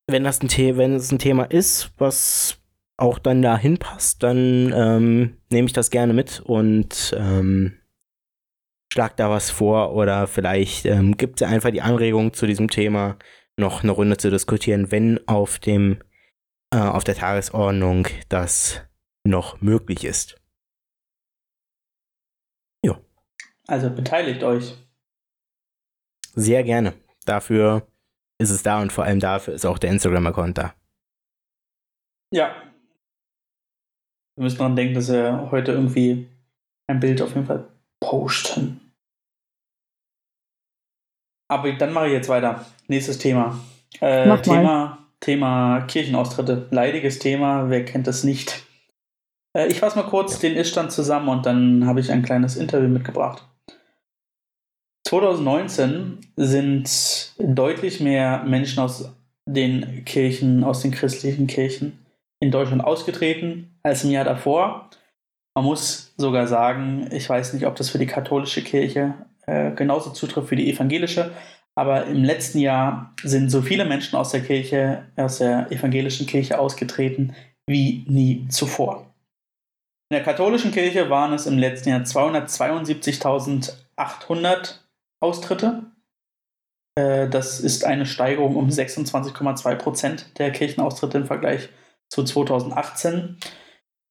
Speaker 1: wenn das ein The wenn es ein Thema ist, was auch dann dahin passt, dann ähm, nehme ich das gerne mit und ähm, schlag da was vor oder vielleicht ähm, gibt es einfach die Anregung zu diesem Thema noch eine Runde zu diskutieren, wenn auf dem äh, auf der Tagesordnung das noch möglich ist.
Speaker 2: Also beteiligt euch.
Speaker 1: Sehr gerne. Dafür ist es da und vor allem dafür ist auch der Instagram-Account da.
Speaker 2: Ja. Wir müssen daran denken, dass wir heute irgendwie ein Bild auf jeden Fall posten. Aber dann mache ich jetzt weiter. Nächstes Thema. Äh,
Speaker 3: Mach mal.
Speaker 2: Thema, Thema Kirchenaustritte. Leidiges Thema, wer kennt das nicht? Äh, ich fasse mal kurz den Iststand zusammen und dann habe ich ein kleines Interview mitgebracht. 2019 sind deutlich mehr Menschen aus den Kirchen, aus den christlichen Kirchen in Deutschland ausgetreten als im Jahr davor. Man muss sogar sagen, ich weiß nicht, ob das für die katholische Kirche äh, genauso zutrifft wie die evangelische, aber im letzten Jahr sind so viele Menschen aus der Kirche, aus der evangelischen Kirche ausgetreten wie nie zuvor. In der katholischen Kirche waren es im letzten Jahr 272.800 Austritte. Äh, das ist eine Steigerung um 26,2 Prozent der Kirchenaustritte im Vergleich zu 2018.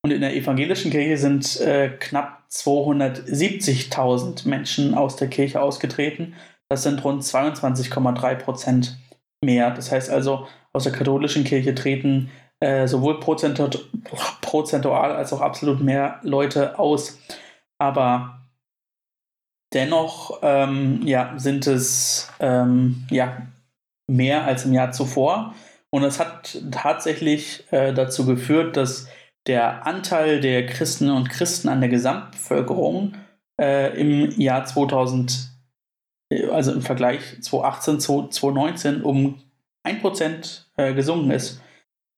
Speaker 2: Und in der evangelischen Kirche sind äh, knapp 270.000 Menschen aus der Kirche ausgetreten. Das sind rund 22,3 Prozent mehr. Das heißt also, aus der katholischen Kirche treten äh, sowohl prozentual als auch absolut mehr Leute aus. Aber dennoch ähm, ja, sind es ähm, ja, mehr als im Jahr zuvor. Und es hat tatsächlich äh, dazu geführt, dass der Anteil der Christen und Christen an der Gesamtbevölkerung äh, im Jahr 2000, äh, also im Vergleich 2018 zu 2019, um 1% äh, gesunken ist.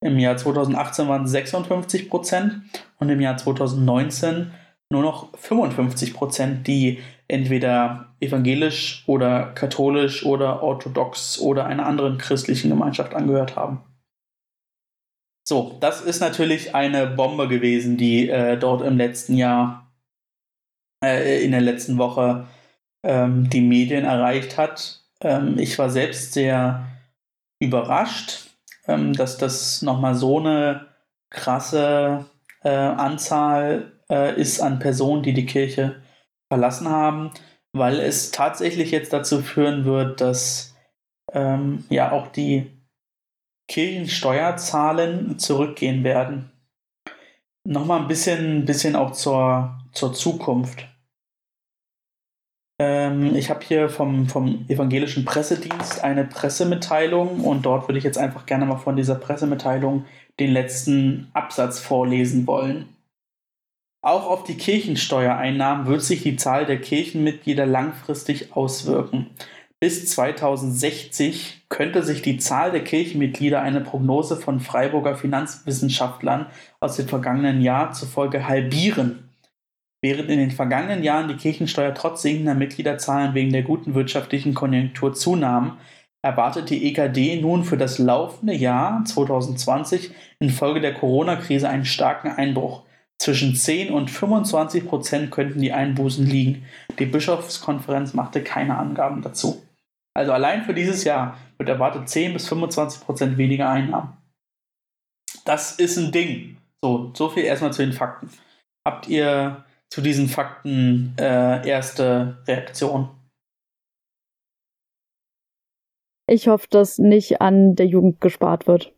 Speaker 2: Im Jahr 2018 waren es 56 Prozent und im Jahr 2019 nur noch 55 Prozent, die entweder evangelisch oder katholisch oder orthodox oder einer anderen christlichen Gemeinschaft angehört haben. So, das ist natürlich eine Bombe gewesen, die äh, dort im letzten Jahr, äh, in der letzten Woche ähm, die Medien erreicht hat. Ähm, ich war selbst sehr überrascht, ähm, dass das nochmal so eine krasse äh, Anzahl äh, ist an Personen, die die Kirche verlassen haben, weil es tatsächlich jetzt dazu führen wird, dass ähm, ja auch die Kirchensteuerzahlen zurückgehen werden. Nochmal ein bisschen, bisschen auch zur, zur Zukunft. Ähm, ich habe hier vom, vom evangelischen Pressedienst eine Pressemitteilung und dort würde ich jetzt einfach gerne mal von dieser Pressemitteilung den letzten Absatz vorlesen wollen. Auch auf die Kirchensteuereinnahmen wird sich die Zahl der Kirchenmitglieder langfristig auswirken. Bis 2060 könnte sich die Zahl der Kirchenmitglieder eine Prognose von Freiburger Finanzwissenschaftlern aus dem vergangenen Jahr zufolge halbieren. Während in den vergangenen Jahren die Kirchensteuer trotz sinkender Mitgliederzahlen wegen der guten wirtschaftlichen Konjunktur zunahm, erwartet die EKD nun für das laufende Jahr 2020 infolge der Corona-Krise einen starken Einbruch. Zwischen 10 und 25 Prozent könnten die Einbußen liegen. Die Bischofskonferenz machte keine Angaben dazu. Also allein für dieses Jahr wird erwartet 10 bis 25 Prozent weniger Einnahmen. Das ist ein Ding. So, so viel erstmal zu den Fakten. Habt ihr zu diesen Fakten äh, erste Reaktion?
Speaker 3: Ich hoffe, dass nicht an der Jugend gespart wird.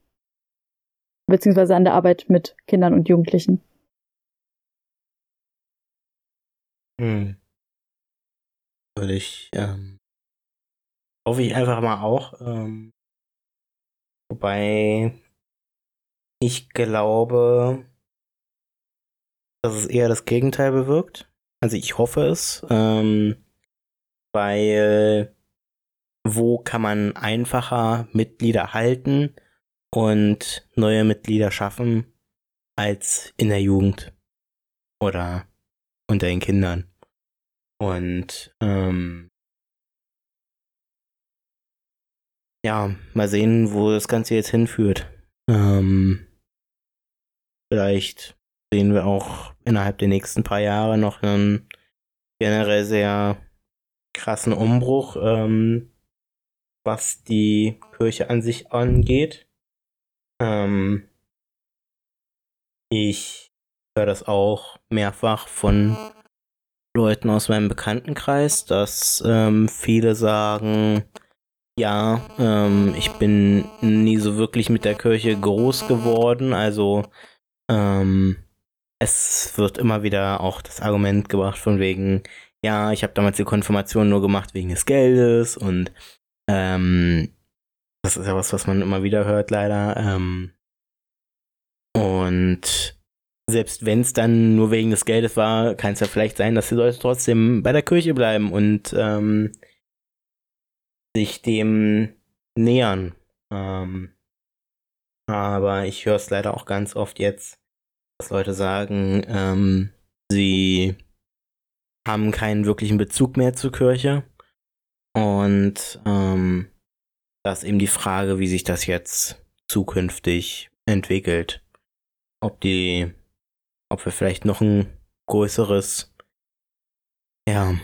Speaker 3: Beziehungsweise an der Arbeit mit Kindern und Jugendlichen.
Speaker 1: Hm. Würde ich, ähm, hoffe ich einfach mal auch. Ähm, wobei ich glaube, dass es eher das Gegenteil bewirkt. Also ich hoffe es, ähm, weil wo kann man einfacher Mitglieder halten und neue Mitglieder schaffen als in der Jugend oder unter den Kindern. Und ähm, ja, mal sehen, wo das Ganze jetzt hinführt. Ähm, vielleicht sehen wir auch innerhalb der nächsten paar Jahre noch einen generell sehr krassen Umbruch, ähm, was die Kirche an sich angeht. Ähm, ich höre das auch mehrfach von Leuten aus meinem Bekanntenkreis, dass ähm, viele sagen, ja, ähm, ich bin nie so wirklich mit der Kirche groß geworden, also ähm, es wird immer wieder auch das Argument gebracht von wegen, ja, ich habe damals die Konfirmation nur gemacht wegen des Geldes und ähm, das ist ja was, was man immer wieder hört, leider. Ähm, und selbst wenn es dann nur wegen des Geldes war, kann es ja vielleicht sein, dass die Leute trotzdem bei der Kirche bleiben und ähm, sich dem nähern. Ähm, aber ich höre es leider auch ganz oft jetzt, dass Leute sagen, ähm, sie haben keinen wirklichen Bezug mehr zur Kirche. Und ähm, da ist eben die Frage, wie sich das jetzt zukünftig entwickelt. Ob die, ob wir vielleicht noch ein größeres, ja,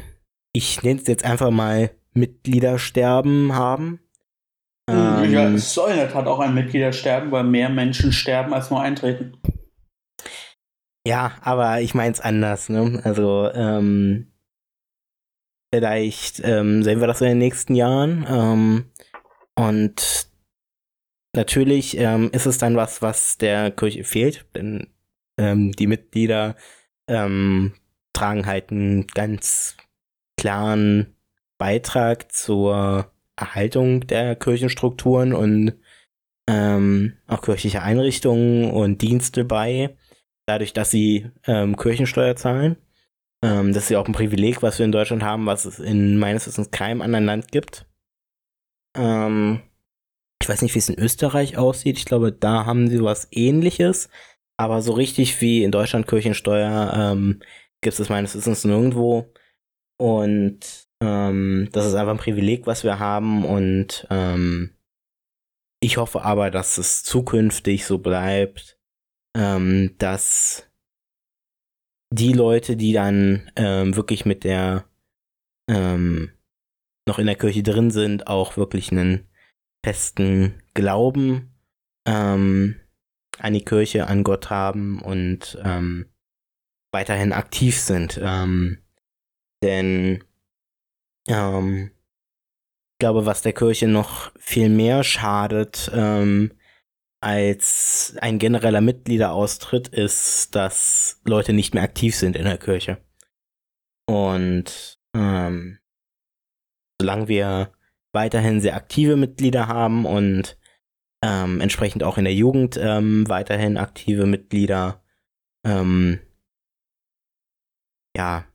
Speaker 1: ich nenne es jetzt einfach mal Mitgliedersterben haben.
Speaker 2: Ähm, ja, es soll in der Tat auch ein Mitgliedersterben, weil mehr Menschen sterben als nur eintreten.
Speaker 1: Ja, aber ich meine es anders, ne? Also, ähm, vielleicht ähm, sehen wir das in den nächsten Jahren. Ähm, und natürlich ähm, ist es dann was, was der Kirche fehlt, denn ähm, die Mitglieder ähm, tragen halt einen ganz klaren Beitrag zur Erhaltung der Kirchenstrukturen und ähm, auch kirchliche Einrichtungen und Dienste bei, dadurch, dass sie ähm, Kirchensteuer zahlen. Ähm, das ist ja auch ein Privileg, was wir in Deutschland haben, was es in meines Wissens keinem anderen Land gibt. Ähm, ich weiß nicht, wie es in Österreich aussieht. Ich glaube, da haben sie was ähnliches. Aber so richtig wie in Deutschland Kirchensteuer ähm, gibt es meines Wissens nirgendwo. Und ähm, das ist einfach ein Privileg, was wir haben. Und ähm, ich hoffe aber, dass es zukünftig so bleibt, ähm, dass die Leute, die dann ähm, wirklich mit der ähm, noch in der Kirche drin sind, auch wirklich einen festen Glauben ähm, an die Kirche, an Gott haben und ähm, weiterhin aktiv sind. Ähm, denn ähm, ich glaube, was der Kirche noch viel mehr schadet ähm, als ein genereller Mitgliederaustritt, ist, dass Leute nicht mehr aktiv sind in der Kirche. Und ähm, solange wir weiterhin sehr aktive Mitglieder haben und ähm, entsprechend auch in der Jugend ähm, weiterhin aktive Mitglieder, ähm, ja,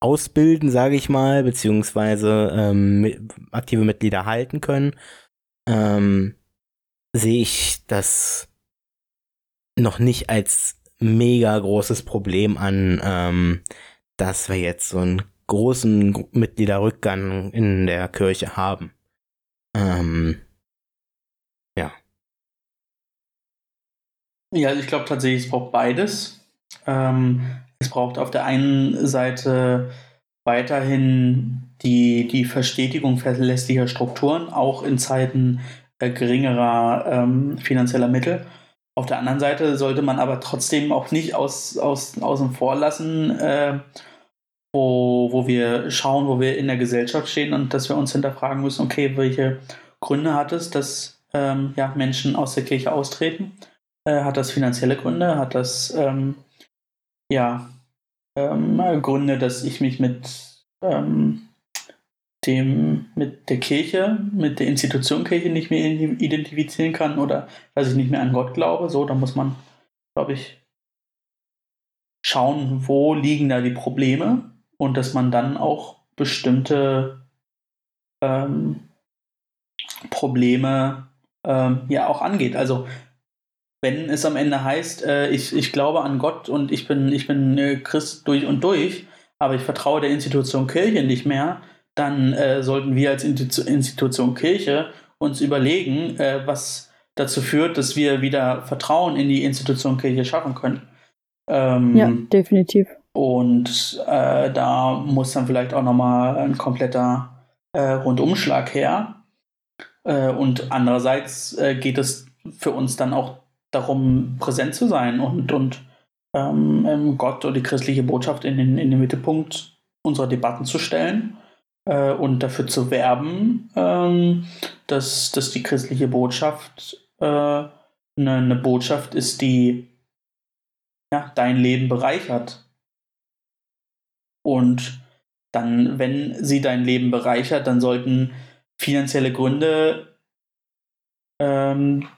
Speaker 1: ausbilden, sage ich mal, beziehungsweise ähm, aktive Mitglieder halten können, ähm, sehe ich das noch nicht als mega großes Problem an, ähm, dass wir jetzt so einen großen Mitgliederrückgang in der Kirche haben. Ähm, ja.
Speaker 2: Ja, ich glaube tatsächlich, es braucht beides. Ähm, es braucht auf der einen Seite weiterhin die, die Verstetigung verlässlicher Strukturen, auch in Zeiten äh, geringerer ähm, finanzieller Mittel. Auf der anderen Seite sollte man aber trotzdem auch nicht aus, aus, außen vor lassen, äh, wo, wo wir schauen, wo wir in der Gesellschaft stehen und dass wir uns hinterfragen müssen, okay, welche Gründe hat es, dass ähm, ja, Menschen aus der Kirche austreten? Äh, hat das finanzielle Gründe? Hat das ähm, ja, ähm, Gründe, dass ich mich mit ähm, dem, mit der Kirche, mit der Institution Kirche nicht mehr identifizieren kann oder dass ich nicht mehr an Gott glaube. So, da muss man, glaube ich, schauen, wo liegen da die Probleme und dass man dann auch bestimmte ähm, Probleme ähm, ja auch angeht. Also wenn es am Ende heißt, äh, ich, ich glaube an Gott und ich bin, ich bin äh, Christ durch und durch, aber ich vertraue der Institution Kirche nicht mehr, dann äh, sollten wir als Institu Institution Kirche uns überlegen, äh, was dazu führt, dass wir wieder Vertrauen in die Institution Kirche schaffen können.
Speaker 3: Ähm, ja, definitiv.
Speaker 2: Und äh, da muss dann vielleicht auch nochmal ein kompletter äh, Rundumschlag her. und andererseits geht es für uns dann auch darum, präsent zu sein und, und ähm, ähm, Gott oder die christliche Botschaft in den, in den Mittelpunkt unserer Debatten zu stellen äh, und dafür zu werben, ähm, dass, dass die christliche Botschaft äh, eine, eine Botschaft ist, die ja, dein Leben bereichert. Und dann, wenn sie dein Leben bereichert, dann sollten finanzielle Gründe ähm,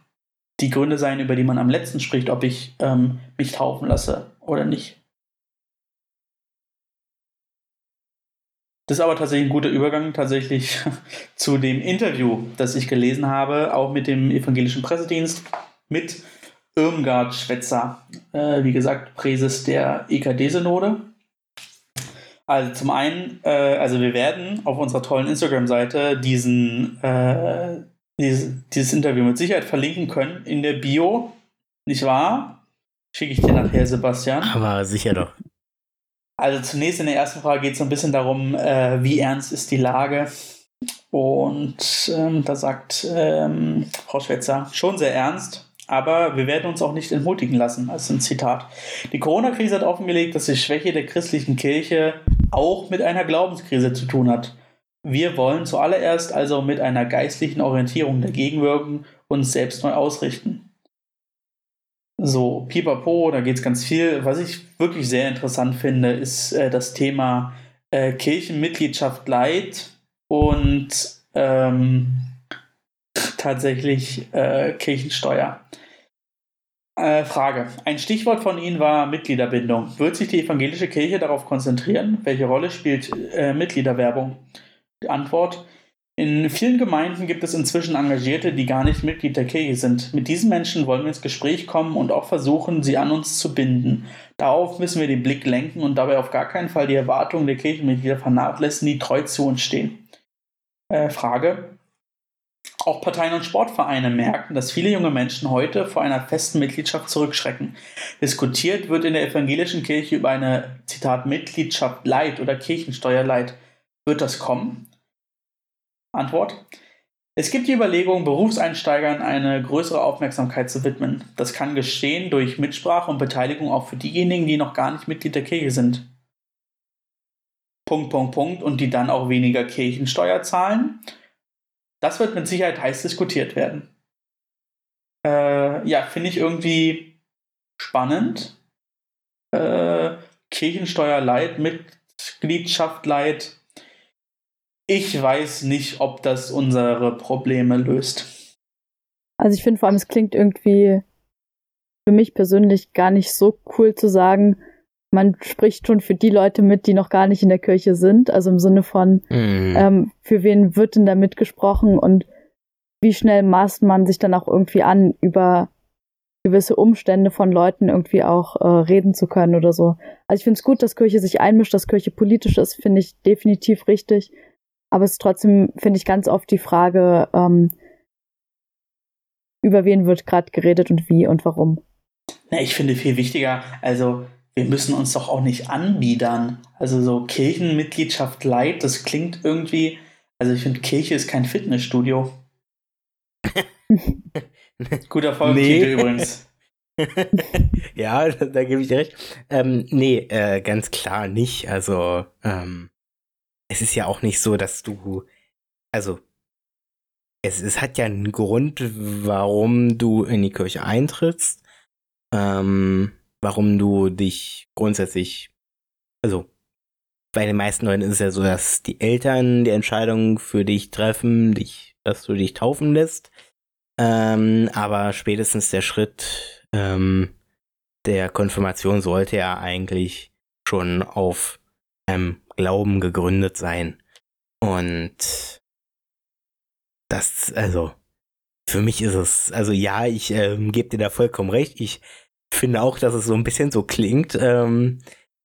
Speaker 2: die Gründe sein, über die man am letzten spricht, ob ich ähm, mich taufen lasse oder nicht. Das ist aber tatsächlich ein guter Übergang tatsächlich zu dem Interview, das ich gelesen habe, auch mit dem evangelischen Pressedienst, mit Irmgard Schwetzer, äh, wie gesagt, Präses der EKD-Synode. Also zum einen, äh, also wir werden auf unserer tollen Instagram-Seite diesen, äh, dieses, dieses Interview mit Sicherheit verlinken können in der Bio, nicht wahr? Schicke ich dir nachher, Sebastian.
Speaker 1: Aber sicher doch.
Speaker 2: Also zunächst in der ersten Frage geht es so ein bisschen darum, äh, wie ernst ist die Lage? Und ähm, da sagt ähm, Frau Schwetzer, schon sehr ernst, aber wir werden uns auch nicht entmutigen lassen. Das ist ein Zitat. Die Corona-Krise hat offengelegt, dass die Schwäche der christlichen Kirche auch mit einer Glaubenskrise zu tun hat. Wir wollen zuallererst also mit einer geistlichen Orientierung dagegen wirken, uns selbst neu ausrichten. So, pipapo, da geht es ganz viel. Was ich wirklich sehr interessant finde, ist äh, das Thema äh, Kirchenmitgliedschaft Leid und ähm, tatsächlich äh, Kirchensteuer. Äh, Frage. Ein Stichwort von Ihnen war Mitgliederbindung. Wird sich die evangelische Kirche darauf konzentrieren? Welche Rolle spielt äh, Mitgliederwerbung? Die Antwort. In vielen Gemeinden gibt es inzwischen Engagierte, die gar nicht Mitglied der Kirche sind. Mit diesen Menschen wollen wir ins Gespräch kommen und auch versuchen, sie an uns zu binden. Darauf müssen wir den Blick lenken und dabei auf gar keinen Fall die Erwartungen der Kirchenmitglieder vernachlässigen, die treu zu uns stehen. Äh, Frage. Auch Parteien und Sportvereine merken, dass viele junge Menschen heute vor einer festen Mitgliedschaft zurückschrecken. Diskutiert wird in der evangelischen Kirche über eine, Zitat, Mitgliedschaft Leid oder Kirchensteuer Leid. Wird das kommen? Antwort. Es gibt die Überlegung, Berufseinsteigern eine größere Aufmerksamkeit zu widmen. Das kann geschehen durch Mitsprache und Beteiligung auch für diejenigen, die noch gar nicht Mitglied der Kirche sind. Punkt, Punkt, Punkt. Und die dann auch weniger Kirchensteuer zahlen. Das wird mit Sicherheit heiß diskutiert werden. Äh, ja, finde ich irgendwie spannend. Äh, Kirchensteuer Light, Mitgliedschaft Light ich weiß nicht, ob das unsere Probleme löst.
Speaker 3: Also ich finde vor allem, es klingt irgendwie für mich persönlich gar nicht so cool zu sagen, man spricht schon für die Leute mit, die noch gar nicht in der Kirche sind. Also im Sinne von, mhm. ähm, für wen wird denn da mitgesprochen und wie schnell maßt man sich dann auch irgendwie an, über gewisse Umstände von Leuten irgendwie auch äh, reden zu können oder so. Also ich finde es gut, dass Kirche sich einmischt, dass Kirche politisch ist, finde ich definitiv richtig. Aber es ist trotzdem, finde ich, ganz oft die Frage, ähm, über wen wird gerade geredet und wie und warum.
Speaker 2: Na, ich finde viel wichtiger, also wir müssen uns doch auch nicht anbiedern. Also so Kirchenmitgliedschaft light, das klingt irgendwie, also ich finde, Kirche ist kein Fitnessstudio. Guter Folgentitel nee. übrigens.
Speaker 1: ja, da, da, gebe ich dir recht. Ähm, nee, äh, ganz klar nicht. Also, ähm, es ist ja auch nicht so, dass du, also, es, es hat ja einen Grund, warum du in die Kirche eintrittst, ähm, warum du dich grundsätzlich, also, bei den meisten Leuten ist es ja so, dass die Eltern die Entscheidung für dich treffen, dich, dass du dich taufen lässt. Ähm, aber spätestens der Schritt ähm, der Konfirmation sollte ja eigentlich schon auf einem Glauben gegründet sein. Und das, also, für mich ist es, also ja, ich ähm, gebe dir da vollkommen recht. Ich finde auch, dass es so ein bisschen so klingt, ähm,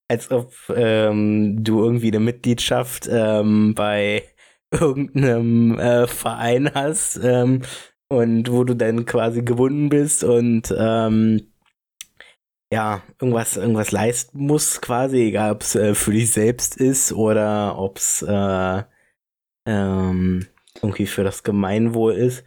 Speaker 1: als ob ähm, du irgendwie eine Mitgliedschaft ähm, bei irgendeinem äh, Verein hast ähm, und wo du dann quasi gebunden bist und ähm, ja, irgendwas, irgendwas leisten muss, quasi, egal ob es äh, für dich selbst ist oder ob es äh, ähm, irgendwie für das Gemeinwohl ist.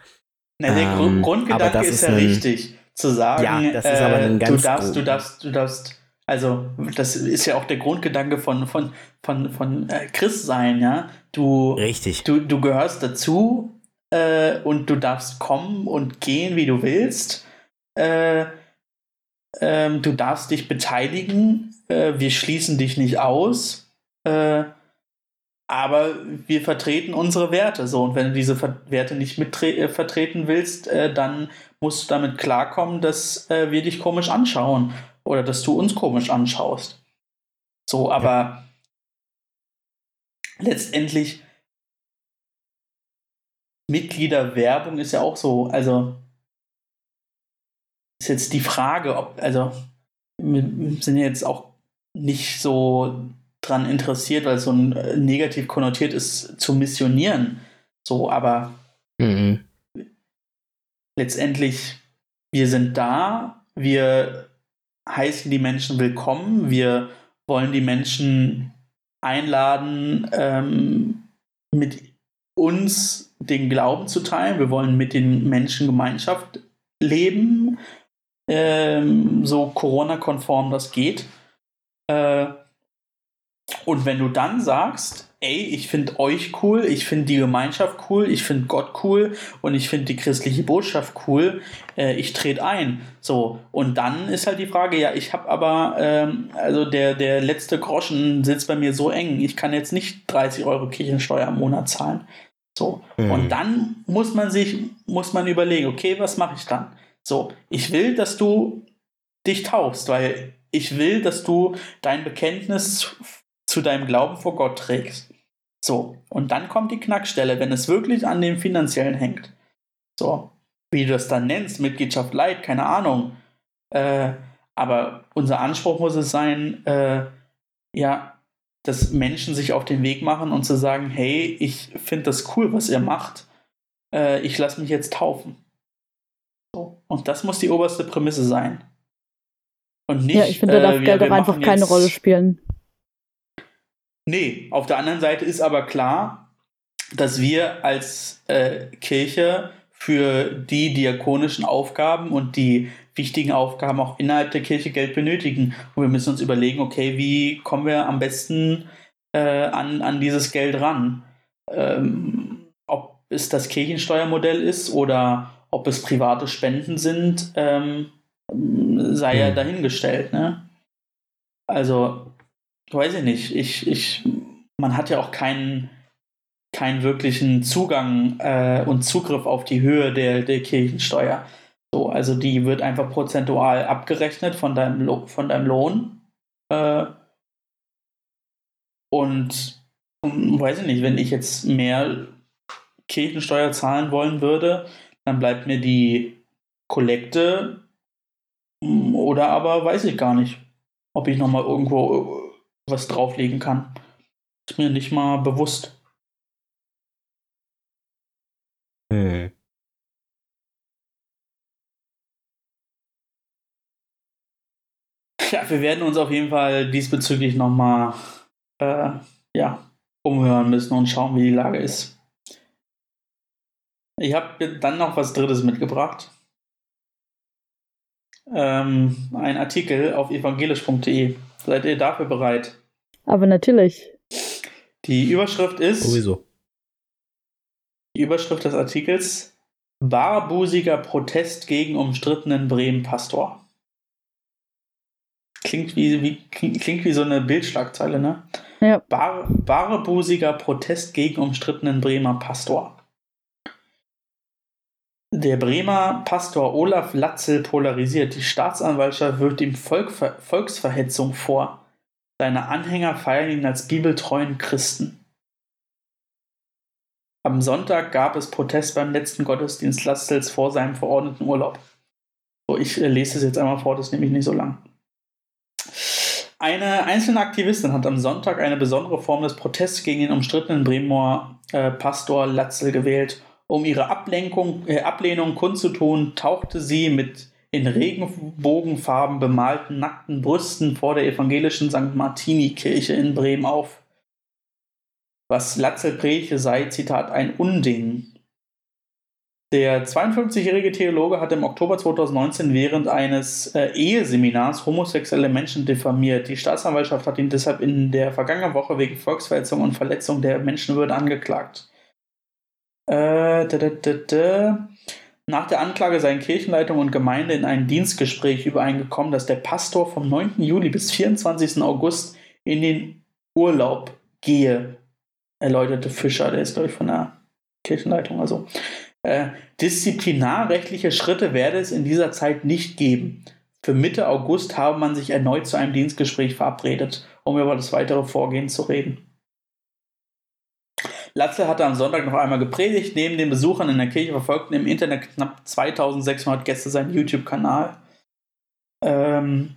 Speaker 2: Na, der ähm, Grundgedanke ist, ist ja ein, richtig, zu sagen, ja, das ist aber ein äh, ganz du darfst, du darfst, du darfst, also das ist ja auch der Grundgedanke von, von, von, von äh, Christsein, ja. Du,
Speaker 1: richtig.
Speaker 2: Du, du gehörst dazu äh, und du darfst kommen und gehen, wie du willst. Äh, ähm, du darfst dich beteiligen, äh, wir schließen dich nicht aus, äh, aber wir vertreten unsere Werte so. Und wenn du diese Ver Werte nicht mit äh, vertreten willst, äh, dann musst du damit klarkommen, dass äh, wir dich komisch anschauen oder dass du uns komisch anschaust. So, aber ja. letztendlich Mitgliederwerbung ist ja auch so, also ist jetzt die Frage, ob, also wir sind jetzt auch nicht so dran interessiert, weil es so ein äh, negativ konnotiert ist, zu missionieren. So, aber mhm. letztendlich, wir sind da, wir heißen die Menschen willkommen, wir wollen die Menschen einladen, ähm, mit uns den Glauben zu teilen, wir wollen mit den Menschen Gemeinschaft leben, ähm, so Corona-konform das geht. Äh, und wenn du dann sagst, ey, ich finde euch cool, ich finde die Gemeinschaft cool, ich finde Gott cool und ich finde die christliche Botschaft cool, äh, ich trete ein. So, und dann ist halt die Frage, ja, ich habe aber, ähm, also der, der letzte Groschen sitzt bei mir so eng, ich kann jetzt nicht 30 Euro Kirchensteuer im Monat zahlen. So, mhm. und dann muss man sich, muss man überlegen, okay, was mache ich dann? So, ich will, dass du dich taufst, weil ich will, dass du dein Bekenntnis zu deinem Glauben vor Gott trägst. So, und dann kommt die Knackstelle, wenn es wirklich an dem Finanziellen hängt. So, wie du das dann nennst, Mitgliedschaft Leid, keine Ahnung. Äh, aber unser Anspruch muss es sein, äh, ja, dass Menschen sich auf den Weg machen und zu sagen, hey, ich finde das cool, was ihr macht. Äh, ich lasse mich jetzt taufen. Und das muss die oberste Prämisse sein.
Speaker 3: Und nicht, ja, ich finde, da darf äh, Geld auch einfach keine Rolle spielen.
Speaker 2: Nee, auf der anderen Seite ist aber klar, dass wir als äh, Kirche für die diakonischen Aufgaben und die wichtigen Aufgaben auch innerhalb der Kirche Geld benötigen. Und wir müssen uns überlegen, okay, wie kommen wir am besten äh, an, an dieses Geld ran? Ähm, ob es das Kirchensteuermodell ist oder ob es private Spenden sind, ähm, sei ja hm. dahingestellt. Ne? Also weiß ich nicht. Ich, ich, man hat ja auch keinen, keinen wirklichen Zugang äh, und Zugriff auf die Höhe der, der Kirchensteuer. So, also die wird einfach prozentual abgerechnet von deinem, Lo von deinem Lohn. Äh, und um, weiß ich nicht, wenn ich jetzt mehr Kirchensteuer zahlen wollen würde, dann bleibt mir die Kollekte oder aber weiß ich gar nicht, ob ich nochmal irgendwo was drauflegen kann. Ist mir nicht mal bewusst. Hm. Ja, wir werden uns auf jeden Fall diesbezüglich nochmal äh, ja, umhören müssen und schauen, wie die Lage ist. Ich habe dann noch was Drittes mitgebracht. Ähm, ein Artikel auf evangelisch.de. Seid ihr dafür bereit?
Speaker 3: Aber natürlich.
Speaker 2: Die Überschrift ist.
Speaker 1: Sowieso.
Speaker 2: Die Überschrift des Artikels: Barbusiger Protest gegen umstrittenen Bremen-Pastor. Klingt wie, wie, klingt wie so eine Bildschlagzeile, ne?
Speaker 3: Ja.
Speaker 2: Bar, barbusiger Protest gegen umstrittenen Bremer Pastor. Der Bremer Pastor Olaf Latzel polarisiert. Die Staatsanwaltschaft wirft ihm Volkver Volksverhetzung vor. Seine Anhänger feiern ihn als bibeltreuen Christen. Am Sonntag gab es Protest beim letzten Gottesdienst Latzels vor seinem verordneten Urlaub. So, ich äh, lese es jetzt einmal vor, das ist nämlich nicht so lang. Eine einzelne Aktivistin hat am Sonntag eine besondere Form des Protests gegen den umstrittenen Bremer äh, Pastor Latzel gewählt um ihre Ablenkung, äh, Ablehnung kundzutun, tauchte sie mit in Regenbogenfarben bemalten nackten Brüsten vor der evangelischen St. Martini-Kirche in Bremen auf. Was Latzel predigte, sei, Zitat, ein Unding. Der 52-jährige Theologe hat im Oktober 2019 während eines äh, Eheseminars homosexuelle Menschen diffamiert. Die Staatsanwaltschaft hat ihn deshalb in der vergangenen Woche wegen Volksverhetzung und Verletzung der Menschenwürde angeklagt. Äh, da, da, da, Nach der Anklage seien Kirchenleitung und Gemeinde in ein Dienstgespräch übereingekommen, dass der Pastor vom 9. Juli bis 24. August in den Urlaub gehe, erläuterte Fischer, der ist, glaube ich, von der Kirchenleitung. Also äh, disziplinarrechtliche Schritte werde es in dieser Zeit nicht geben. Für Mitte August habe man sich erneut zu einem Dienstgespräch verabredet, um über das weitere Vorgehen zu reden. Latze hatte am Sonntag noch einmal gepredigt. Neben den Besuchern in der Kirche verfolgten im Internet knapp 2600 Gäste seinen YouTube-Kanal. Ähm,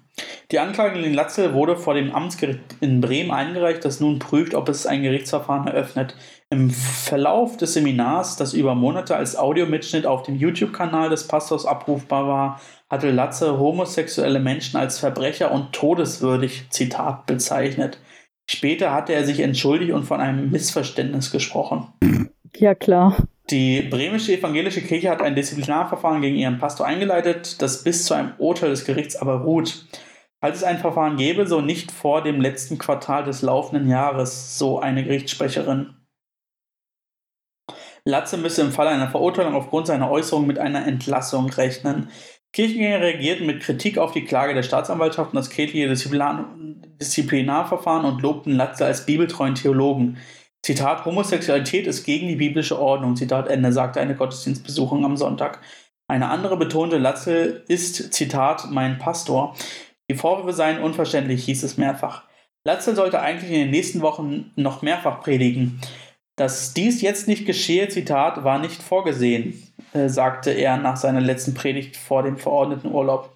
Speaker 2: die Anklage gegen Latzel wurde vor dem Amtsgericht in Bremen eingereicht, das nun prüft, ob es ein Gerichtsverfahren eröffnet. Im Verlauf des Seminars, das über Monate als Audiomitschnitt auf dem YouTube-Kanal des Pastors abrufbar war, hatte Latze homosexuelle Menschen als Verbrecher und todeswürdig, Zitat, bezeichnet. Später hatte er sich entschuldigt und von einem Missverständnis gesprochen.
Speaker 3: Ja, klar.
Speaker 2: Die bremische evangelische Kirche hat ein Disziplinarverfahren gegen ihren Pastor eingeleitet, das bis zu einem Urteil des Gerichts aber ruht. Falls es ein Verfahren gäbe, so nicht vor dem letzten Quartal des laufenden Jahres, so eine Gerichtssprecherin. Latze müsse im Fall einer Verurteilung aufgrund seiner Äußerung mit einer Entlassung rechnen. Kirchengänger reagierten mit Kritik auf die Klage der Staatsanwaltschaft und das kirchliche Disziplinar Disziplinarverfahren und lobten Latze als bibeltreuen Theologen. Zitat, Homosexualität ist gegen die biblische Ordnung, Zitat Ende, sagte eine Gottesdienstbesuchung am Sonntag. Eine andere betonte, Latzel ist, Zitat, mein Pastor. Die Vorwürfe seien unverständlich, hieß es mehrfach. Latzel sollte eigentlich in den nächsten Wochen noch mehrfach predigen. Dass dies jetzt nicht geschehe, Zitat, war nicht vorgesehen, äh, sagte er nach seiner letzten Predigt vor dem verordneten Urlaub.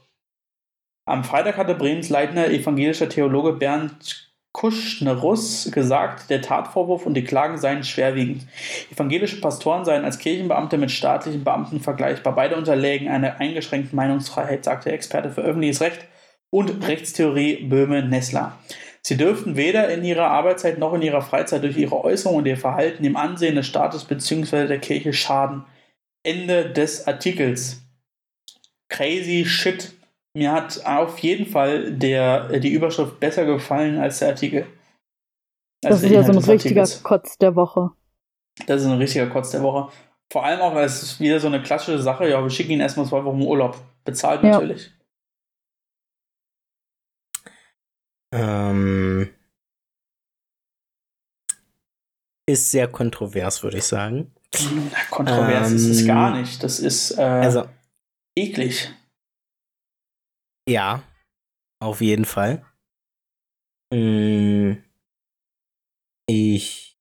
Speaker 2: Am Freitag hatte Bremens leitender evangelischer Theologe Bernd Kuschnerus gesagt, der Tatvorwurf und die Klagen seien schwerwiegend. Evangelische Pastoren seien als Kirchenbeamte mit staatlichen Beamten vergleichbar. Beide unterlägen einer eingeschränkten Meinungsfreiheit, sagte der Experte für öffentliches Recht und Rechtstheorie Böhme Nessler. Sie dürften weder in ihrer Arbeitszeit noch in ihrer Freizeit durch ihre Äußerungen und ihr Verhalten dem Ansehen des Staates bzw. der Kirche schaden. Ende des Artikels. Crazy Shit. Mir hat auf jeden Fall der, die Überschrift besser gefallen als der Artikel.
Speaker 3: Als das ist ja so ein richtiger Artikels. Kotz der Woche.
Speaker 2: Das ist ein richtiger Kotz der Woche. Vor allem auch, weil es wieder so eine klassische Sache, ja, wir schicken ihn erstmal zwei Wochen Urlaub. Bezahlt ja. natürlich.
Speaker 1: Ähm, ist sehr kontrovers, würde ich sagen.
Speaker 2: Kontrovers ähm, ist es gar ähm, nicht. Das ist äh, also, eklig.
Speaker 1: Ja, auf jeden Fall. Hm, ich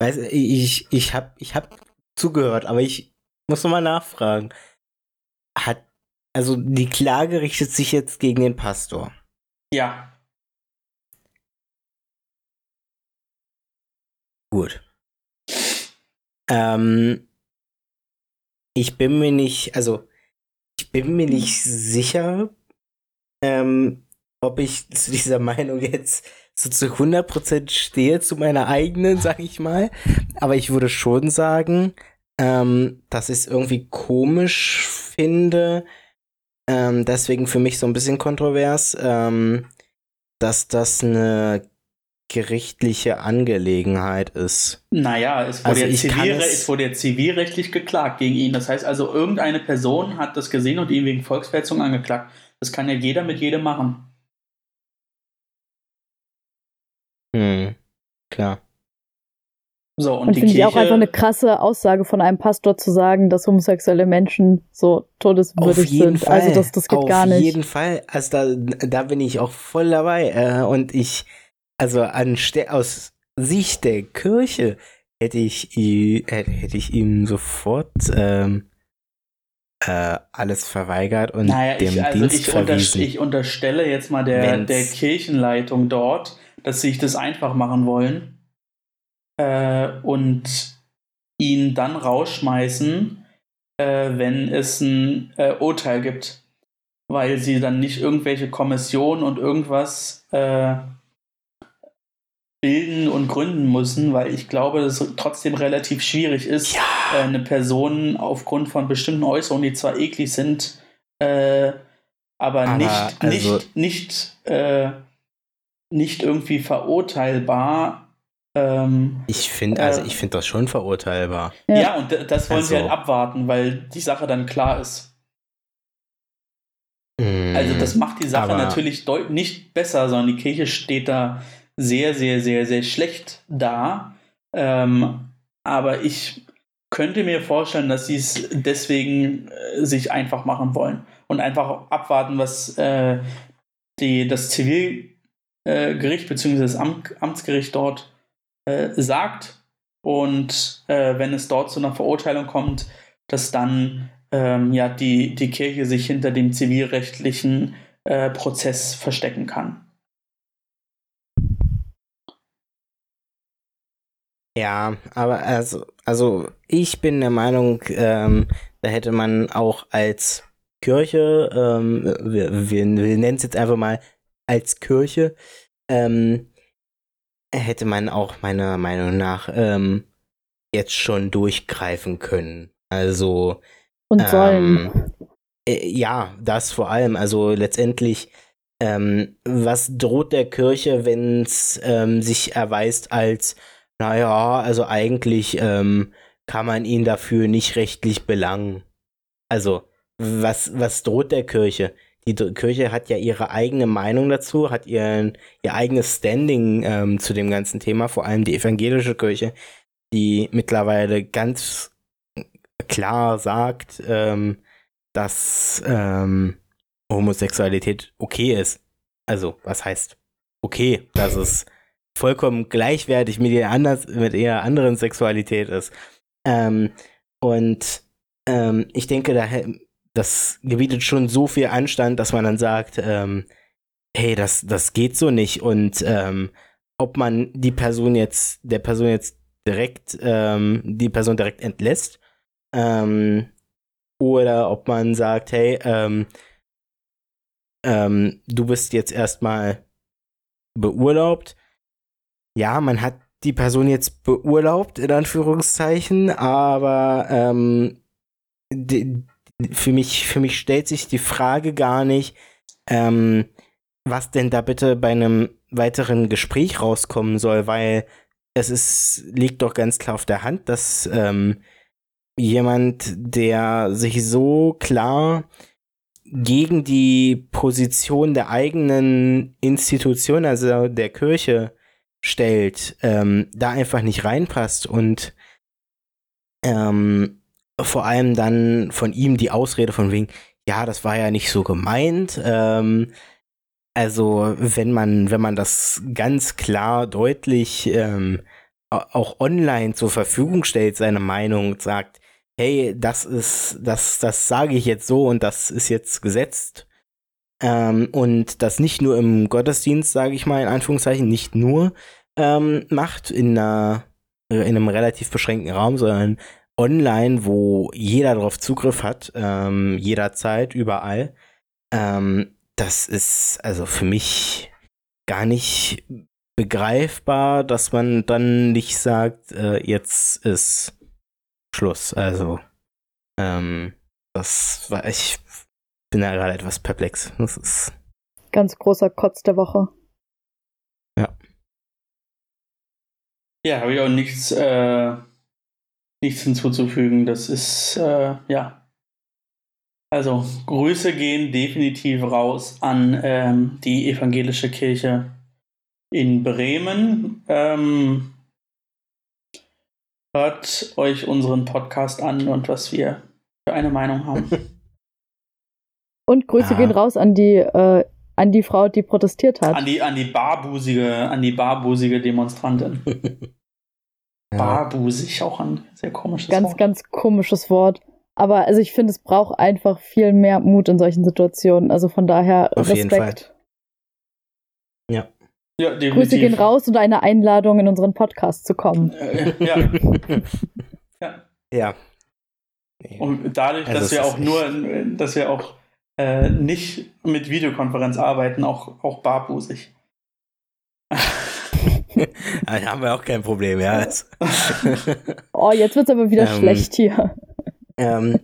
Speaker 1: weiß, ich, ich hab, ich hab zugehört, aber ich muss nochmal nachfragen. Hat, also die Klage richtet sich jetzt gegen den Pastor.
Speaker 2: Ja.
Speaker 1: Gut. Ähm, ich bin mir nicht, also ich bin mir nicht sicher, ähm, ob ich zu dieser Meinung jetzt so zu 100% stehe, zu meiner eigenen, sag ich mal. Aber ich würde schon sagen, ähm, dass ich es irgendwie komisch finde, ähm, deswegen für mich so ein bisschen kontrovers, ähm, dass das eine gerichtliche Angelegenheit ist.
Speaker 2: Naja, es wurde, also ja zivil, es wurde ja zivilrechtlich geklagt gegen ihn. Das heißt also, irgendeine Person hat das gesehen und ihn wegen Volksverhetzung angeklagt. Das kann ja jeder mit jedem machen.
Speaker 1: Hm, klar.
Speaker 3: So, und, und finde ich auch einfach eine krasse Aussage von einem Pastor zu sagen, dass homosexuelle Menschen so todeswürdig sind.
Speaker 1: Fall.
Speaker 3: Also das, das geht
Speaker 1: auf
Speaker 3: gar nicht.
Speaker 1: Auf jeden Fall. Also da, da bin ich auch voll dabei. Äh, und ich, also anste aus Sicht der Kirche hätte ich, hätte ich ihm sofort ähm, äh, alles verweigert und
Speaker 2: naja,
Speaker 1: dem
Speaker 2: ich, also
Speaker 1: Dienst
Speaker 2: ich,
Speaker 1: verwiesen.
Speaker 2: ich unterstelle jetzt mal der, der Kirchenleitung dort, dass sie sich das einfach machen wollen äh, und ihn dann rausschmeißen, äh, wenn es ein äh, Urteil gibt. Weil sie dann nicht irgendwelche Kommissionen und irgendwas äh, bilden und gründen müssen, weil ich glaube, dass es trotzdem relativ schwierig ist, ja. äh, eine Person aufgrund von bestimmten Äußerungen, die zwar eklig sind, äh, aber, aber, nicht, also nicht, nicht, äh, nicht irgendwie verurteilbar. Ähm,
Speaker 1: ich finde, also äh, ich finde das schon verurteilbar.
Speaker 2: Ja, ja und das wollen also. sie halt abwarten, weil die Sache dann klar ist. Mm, also das macht die Sache natürlich nicht besser, sondern die Kirche steht da sehr, sehr, sehr, sehr schlecht da. Ähm, aber ich könnte mir vorstellen, dass sie es deswegen äh, sich einfach machen wollen und einfach abwarten, was äh, die, das Zivilgericht äh, bzw. das Amt, Amtsgericht dort äh, sagt. Und äh, wenn es dort zu einer Verurteilung kommt, dass dann ähm, ja, die, die Kirche sich hinter dem zivilrechtlichen Prozess verstecken kann.
Speaker 1: Ja, aber also, also ich bin der Meinung, ähm, da hätte man auch als Kirche, ähm, wir, wir, wir nennen es jetzt einfach mal als Kirche, ähm, hätte man auch meiner Meinung nach ähm, jetzt schon durchgreifen können. Also
Speaker 3: Und sollen.
Speaker 1: ähm, äh, ja, das vor allem. Also letztendlich, ähm, was droht der Kirche, wenn es ähm, sich erweist als, naja, also eigentlich ähm, kann man ihn dafür nicht rechtlich belangen. Also, was, was droht der Kirche? Die Kirche hat ja ihre eigene Meinung dazu, hat ihren, ihr eigenes Standing ähm, zu dem ganzen Thema, vor allem die evangelische Kirche, die mittlerweile ganz klar sagt, ähm, dass ähm, Homosexualität okay ist. Also, was heißt okay? Dass es vollkommen gleichwertig mit ihrer, anders, mit ihrer anderen Sexualität ist. Ähm, und ähm, ich denke, da, das gebietet schon so viel Anstand, dass man dann sagt, ähm, hey, das, das geht so nicht. Und ähm, ob man die Person jetzt, der Person jetzt direkt, ähm, die Person direkt entlässt, ähm, oder ob man sagt, hey, du bist jetzt erstmal beurlaubt. Ja, man hat die Person jetzt beurlaubt, in Anführungszeichen, aber ähm, die, für, mich, für mich stellt sich die Frage gar nicht, ähm, was denn da bitte bei einem weiteren Gespräch rauskommen soll, weil es ist, liegt doch ganz klar auf der Hand, dass ähm, jemand, der sich so klar gegen die Position der eigenen Institution, also der Kirche, stellt, ähm, da einfach nicht reinpasst und ähm, vor allem dann von ihm die Ausrede von wegen, ja, das war ja nicht so gemeint. Ähm, also wenn man, wenn man das ganz klar, deutlich ähm, auch online zur Verfügung stellt, seine Meinung und sagt, hey, das ist, das, das sage ich jetzt so und das ist jetzt gesetzt. Ähm, und das nicht nur im Gottesdienst, sage ich mal in Anführungszeichen, nicht nur ähm, macht in, einer, in einem relativ beschränkten Raum, sondern online, wo jeder darauf Zugriff hat, ähm, jederzeit, überall. Ähm, das ist also für mich gar nicht begreifbar, dass man dann nicht sagt, äh, jetzt ist Schluss. Also, ähm, das war, ich bin da gerade etwas perplex. Das ist.
Speaker 3: Ganz großer Kotz der Woche.
Speaker 1: Ja.
Speaker 2: Ja, habe ich auch nichts, äh, nichts hinzuzufügen. Das ist, äh, ja. Also, Grüße gehen definitiv raus an ähm, die evangelische Kirche in Bremen. Ähm, hört euch unseren Podcast an und was wir für eine Meinung haben.
Speaker 3: Und Grüße
Speaker 1: Ah.
Speaker 3: gehen raus an die, äh, an die Frau, die protestiert hat.
Speaker 2: an die, an die barbusige, an die barbusige Demonstrantin.
Speaker 1: Ja.
Speaker 2: Barbusig, auch ein sehr komisches
Speaker 3: Ganz,
Speaker 2: Wort.
Speaker 3: ganz komisches Wort. Aber also ich finde, es braucht einfach viel mehr Mut in solchen Situationen. Also von daher
Speaker 1: Auf jeden
Speaker 3: Respekt.
Speaker 1: Ja.
Speaker 2: Ja, definitiv.
Speaker 3: Grüße gehen raus und eine Einladung in unseren Podcast zu kommen.
Speaker 2: Äh, ja. ja.
Speaker 1: ja.
Speaker 2: Und dadurch,
Speaker 1: Also
Speaker 2: dass wir auch nur, dass wir auch äh, nicht mit Videokonferenz arbeiten, auch, auch barbusig.
Speaker 1: Da haben wir auch kein Problem, ja.
Speaker 3: Oh, jetzt wird's aber wieder
Speaker 1: Ähm,
Speaker 3: schlecht hier.
Speaker 1: ähm,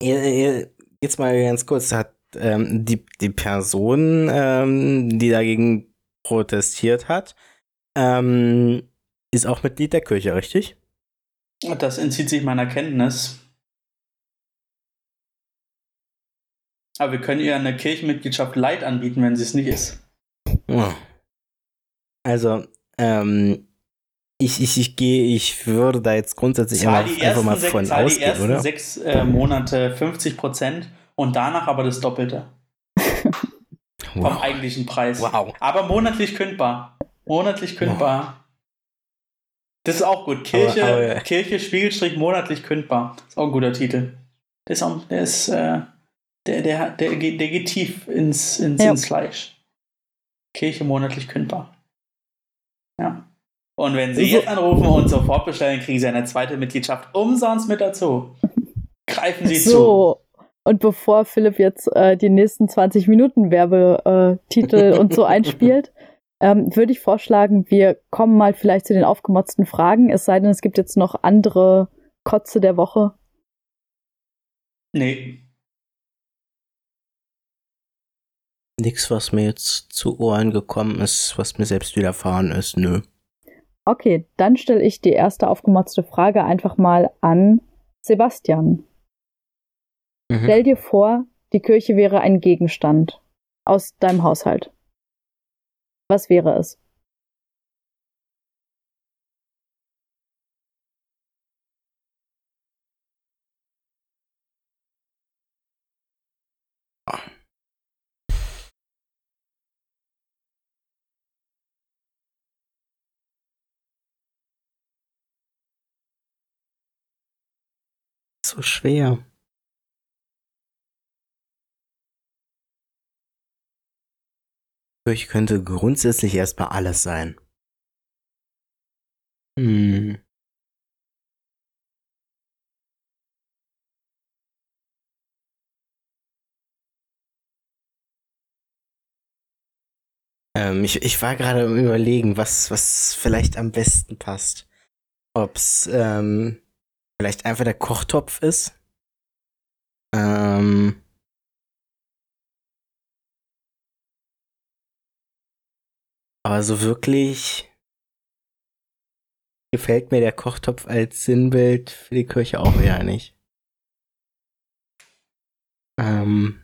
Speaker 1: jetzt mal ganz kurz, hat ähm, die, die Person, ähm, die dagegen protestiert hat, ähm, ist auch Mitglied der Kirche, richtig?
Speaker 2: Das entzieht sich meiner Kenntnis. Aber wir können ihr eine Kirchenmitgliedschaft light anbieten, wenn sie es nicht ist.
Speaker 1: Also, ähm, ich, ich, ich gehe, ich würde da jetzt grundsätzlich
Speaker 2: Zahl
Speaker 1: einfach,
Speaker 2: die
Speaker 1: einfach mal von
Speaker 2: zahl die
Speaker 1: ausgehen,
Speaker 2: ersten
Speaker 1: oder?
Speaker 2: sechs äh, Monate 50 Prozent und danach aber das Doppelte vom
Speaker 1: Wow.
Speaker 2: eigentlichen Preis.
Speaker 1: wow.
Speaker 2: Aber monatlich kündbar. Monatlich kündbar. Das ist auch gut. Kirche,
Speaker 1: Aber- aber-
Speaker 2: Kirche Spiegelstrich monatlich kündbar. Ist auch ein guter Titel. Der ist, auch, der, ist äh, der, der, der, geht, der geht tief ins, ins,
Speaker 3: Ja.
Speaker 2: ins Fleisch. Kirche monatlich kündbar. Ja. Und wenn Sie jetzt anrufen und sofort bestellen, kriegen Sie eine zweite Mitgliedschaft umsonst mit dazu. Greifen Sie zu.
Speaker 3: So. Und bevor Philipp jetzt äh, die nächsten 20 Minuten Werbetitel Titel und so einspielt, ähm, würde ich vorschlagen, wir kommen mal vielleicht zu den aufgemotzten Fragen, es sei denn, es gibt jetzt noch andere Kotze der Woche.
Speaker 2: Nee.
Speaker 1: Nix, was mir jetzt zu Ohren gekommen ist, was mir selbst widerfahren ist, nö.
Speaker 3: Okay, dann stelle ich die erste aufgemotzte Frage einfach mal an Sebastian.
Speaker 1: Mhm.
Speaker 3: Stell dir vor, die Kirche wäre ein Gegenstand aus deinem Haushalt. Was wäre es?
Speaker 1: So schwer. Ich könnte grundsätzlich erstmal alles sein. Hm. Ähm, ich, ich war gerade am überlegen, was, was vielleicht am besten passt. Ob's ähm, vielleicht einfach der Kochtopf ist. Ähm, aber so wirklich gefällt mir der Kochtopf als Sinnbild für die Kirche auch eher nicht. Ähm,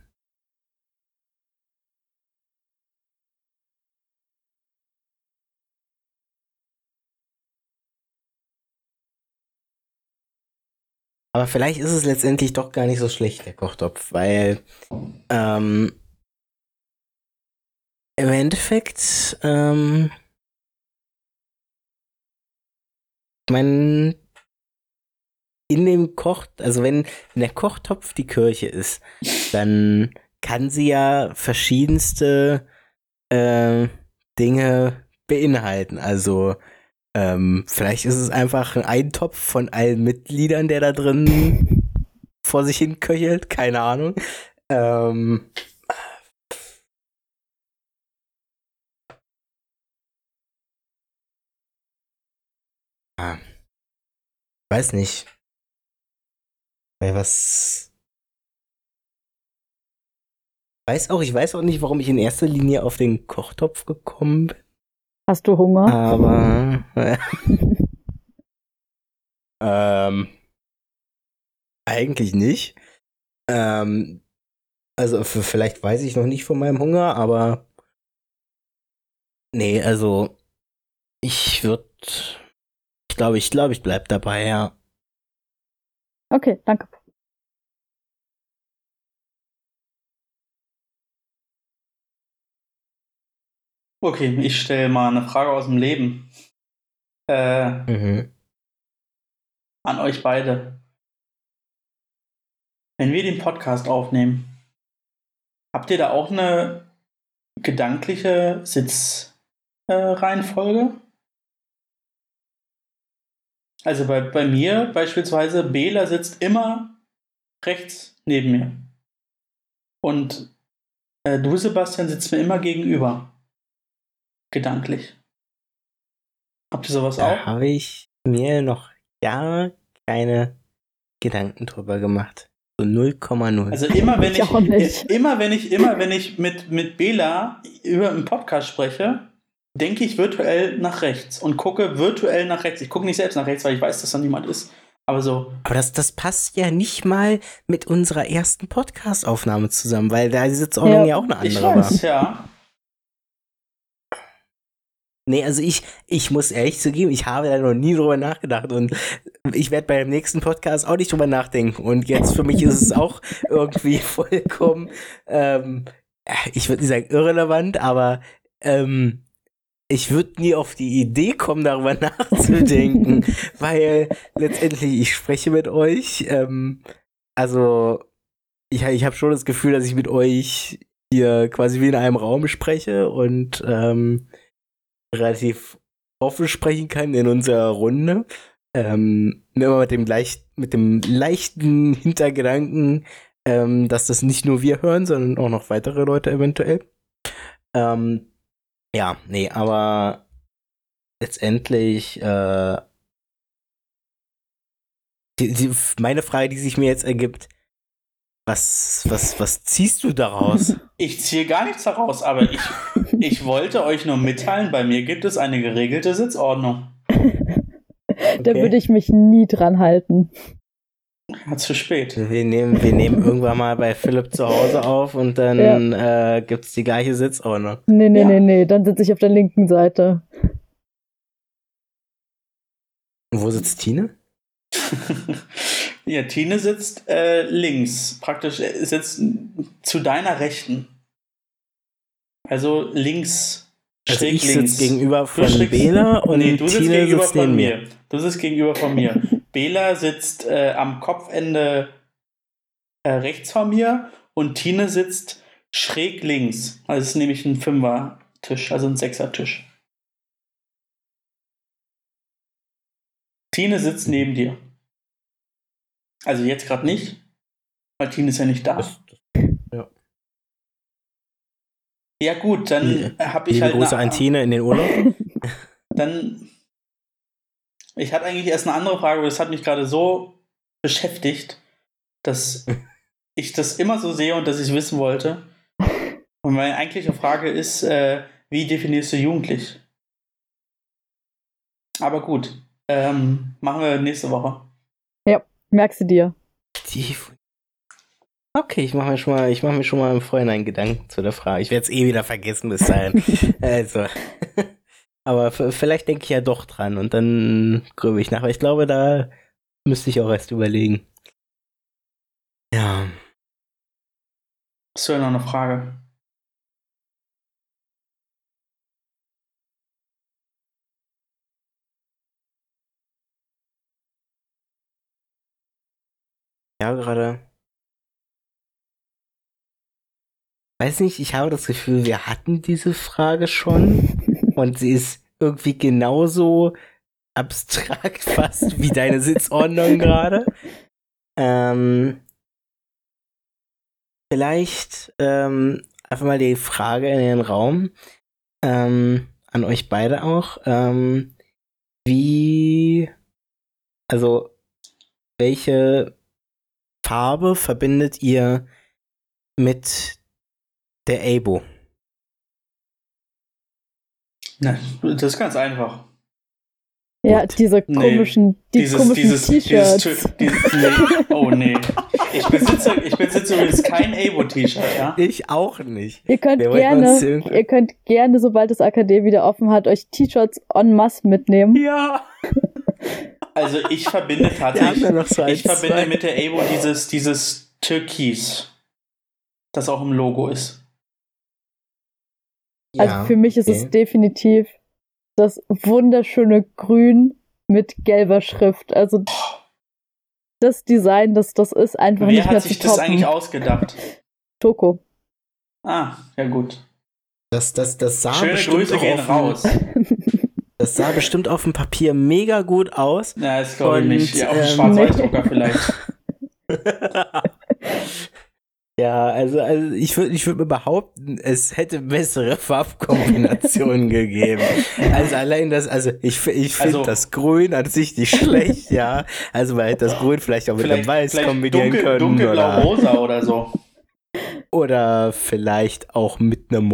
Speaker 1: Aber vielleicht ist es letztendlich doch gar nicht so schlecht, der Kochtopf, weil ähm, im Endeffekt, ähm, ich meine, in dem Koch, also wenn, wenn der Kochtopf die Kirche ist, dann kann sie ja verschiedenste äh, Dinge beinhalten. Also ähm, vielleicht ist es einfach ein Eintopf von allen Mitgliedern, der da drin vor sich hin köchelt, keine Ahnung. Ähm, ah, weiß nicht. Weil was. Weiß auch, ich weiß auch nicht, warum ich in erster Linie auf den Kochtopf gekommen bin.
Speaker 3: Hast du Hunger?
Speaker 1: Aber. ähm. Eigentlich nicht. Ähm. Also, vielleicht weiß ich noch nicht von meinem Hunger, aber. Nee, also. Ich würde. Ich glaube, ich glaube, ich bleib dabei, ja.
Speaker 3: Okay, danke.
Speaker 2: Okay, ich stelle mal eine Frage aus dem Leben. Äh,
Speaker 1: Mhm.
Speaker 2: an euch beide. Wenn wir den Podcast aufnehmen, habt ihr da auch eine gedankliche Sitzreihenfolge? Äh, also bei, bei mir beispielsweise, Bela sitzt immer rechts neben mir. Und äh, du, Sebastian, sitzt mir immer gegenüber. Gedanklich. Habt ihr sowas
Speaker 1: Da
Speaker 2: auch?
Speaker 1: habe ich mir noch gar keine Gedanken drüber gemacht. So 0,0.
Speaker 2: Also immer wenn
Speaker 3: Ich
Speaker 2: ich,
Speaker 3: auch nicht.
Speaker 2: immer wenn ich immer wenn ich mit mit Bela über einen Podcast spreche, denke ich virtuell nach rechts und gucke virtuell nach rechts. Ich gucke nicht selbst nach rechts, weil ich weiß, dass da niemand ist. Aber so,
Speaker 1: Aber das, das passt ja nicht mal mit unserer ersten Podcast-Aufnahme zusammen, weil da die Sitzordnung ja,
Speaker 3: Ja,
Speaker 1: auch eine
Speaker 2: ich
Speaker 1: andere war.
Speaker 2: weiß, ja.
Speaker 1: Nee, also ich, ich muss ehrlich zugeben, ich habe da noch nie drüber nachgedacht und ich werde beim nächsten Podcast auch nicht drüber nachdenken. Und jetzt für mich ist es auch irgendwie vollkommen, ähm, ich würde nicht sagen irrelevant, aber ähm, ich würde nie auf die Idee kommen, darüber nachzudenken, weil letztendlich ich spreche mit euch. Ähm, also ich, ich habe schon das Gefühl, dass ich mit euch hier quasi wie in einem Raum spreche und ähm, relativ offen sprechen kann in unserer Runde. Ähm, immer mit dem, leicht, mit dem leichten Hintergedanken, ähm, dass das nicht nur wir hören, sondern auch noch weitere Leute eventuell. Ähm, ja, nee, aber letztendlich äh, die, die, meine Frage, die sich mir jetzt ergibt, was, was, was ziehst du daraus?
Speaker 2: Ich ziehe gar nichts daraus, aber ich, ich wollte euch nur mitteilen, bei mir gibt es eine geregelte Sitzordnung.
Speaker 3: Da
Speaker 1: Okay.
Speaker 3: würde ich mich nie dran halten.
Speaker 2: Ja, zu spät.
Speaker 1: Wir nehmen, wir nehmen irgendwann mal bei Philipp zu Hause auf und dann äh, gibt es die gleiche Sitzordnung.
Speaker 3: Nee, nee,
Speaker 2: Ja.
Speaker 3: nee, nee, dann sitze ich auf der linken Seite.
Speaker 1: Und wo sitzt Tine?
Speaker 2: ja, Tine sitzt äh, links, praktisch äh, sitzt zu deiner Rechten. Also links,
Speaker 1: Also
Speaker 2: schräg
Speaker 1: ich sitze gegenüber
Speaker 2: Du
Speaker 1: von
Speaker 2: schräg-
Speaker 1: Bela und
Speaker 2: nee, du sitzt
Speaker 1: Tine
Speaker 2: gegenüber
Speaker 1: sitzt
Speaker 2: von
Speaker 1: neben
Speaker 2: mir.
Speaker 1: mir.
Speaker 2: Du sitzt gegenüber von mir. Bela sitzt äh, am Kopfende äh, rechts von mir und Tine sitzt schräg links. Also es ist nämlich ein Fünfer-Tisch, also ein Sechser-Tisch. Tine sitzt neben dir. Also jetzt gerade nicht, weil Tine ist ja nicht da.
Speaker 1: Das,
Speaker 2: Ja gut, dann habe ich
Speaker 1: liebe
Speaker 2: halt
Speaker 1: Grüße
Speaker 2: eine-
Speaker 1: an Tine in den Urlaub.
Speaker 2: dann. Ich hatte eigentlich erst eine andere Frage, aber das hat mich gerade so beschäftigt, dass ich das immer so sehe und dass ich es wissen wollte. Und meine eigentliche Frage ist, äh, wie definierst du jugendlich? Aber gut, ähm, machen wir nächste Woche.
Speaker 3: Merkst du dir?
Speaker 1: Die, okay, ich mache mir schon mal, ich mache mir schon mal im Vorhinein Gedanken zu der Frage. Ich werde es eh wieder vergessen bis dahin. also. Aber vielleicht denke ich ja doch dran und dann grübe ich nach. Aber ich glaube, da müsste ich auch erst überlegen. Ja.
Speaker 2: Hast du ja noch eine Frage?
Speaker 1: Ja, gerade. Weiß nicht, ich habe das Gefühl, wir hatten diese Frage schon und sie ist irgendwie genauso abstrakt fast wie deine Sitzordnung gerade. Ähm, vielleicht ähm, einfach mal die Frage in den Raum ähm, an euch beide auch. Ähm, wie, also, welche Farbe verbindet ihr mit der Abo?
Speaker 2: Na, das ist ganz einfach.
Speaker 3: Ja,
Speaker 1: Gut.
Speaker 3: diese
Speaker 2: Nee,
Speaker 3: komischen, die
Speaker 2: dieses,
Speaker 3: komischen
Speaker 2: dieses, dieses,
Speaker 3: T-Shirts.
Speaker 2: Tü- dieses, nee. Oh nee. Ich besitze, ich besitze übrigens kein Abo-T-Shirt, ja?
Speaker 1: Ich auch nicht.
Speaker 3: Ihr könnt gerne, ihr könnt gerne, sobald das AKD wieder offen hat, euch T-Shirts en masse mitnehmen.
Speaker 1: Ja.
Speaker 2: Also ich verbinde tatsächlich,
Speaker 1: ja so
Speaker 2: ich verbinde mit der Abo dieses, dieses Türkis, das auch im Logo ist.
Speaker 3: Also
Speaker 1: Ja,
Speaker 3: für mich ist
Speaker 1: okay.
Speaker 3: es definitiv das wunderschöne Grün mit gelber Schrift. Also das Design, das, das ist einfach
Speaker 2: Wer
Speaker 3: nicht mehr
Speaker 2: hat
Speaker 3: zu
Speaker 2: sich das eigentlich ausgedacht?
Speaker 3: Toko.
Speaker 2: Ah, ja gut.
Speaker 1: Das, das, das sah
Speaker 2: Schöne
Speaker 1: bestimmt
Speaker 2: Grüße
Speaker 1: auch
Speaker 2: gehen raus.
Speaker 1: Dem, das sah bestimmt auf dem Papier mega gut aus.
Speaker 2: Na, das glaube ich nicht. Ja, auf dem
Speaker 1: ähm,
Speaker 2: Schwarz-Weiß-Drucker vielleicht.
Speaker 1: ja, also, also ich würde ich würd mir behaupten, es hätte bessere Farbkombinationen gegeben. Also allein das, also ich, ich finde
Speaker 2: Also-
Speaker 1: das Grün an sich nicht schlecht, ja. Also man hätte das Grün vielleicht auch mit einem Weiß kombinieren
Speaker 2: dunkel,
Speaker 1: können. oder,
Speaker 2: dunkelblau-rosa oder so.
Speaker 1: oder vielleicht auch mit einem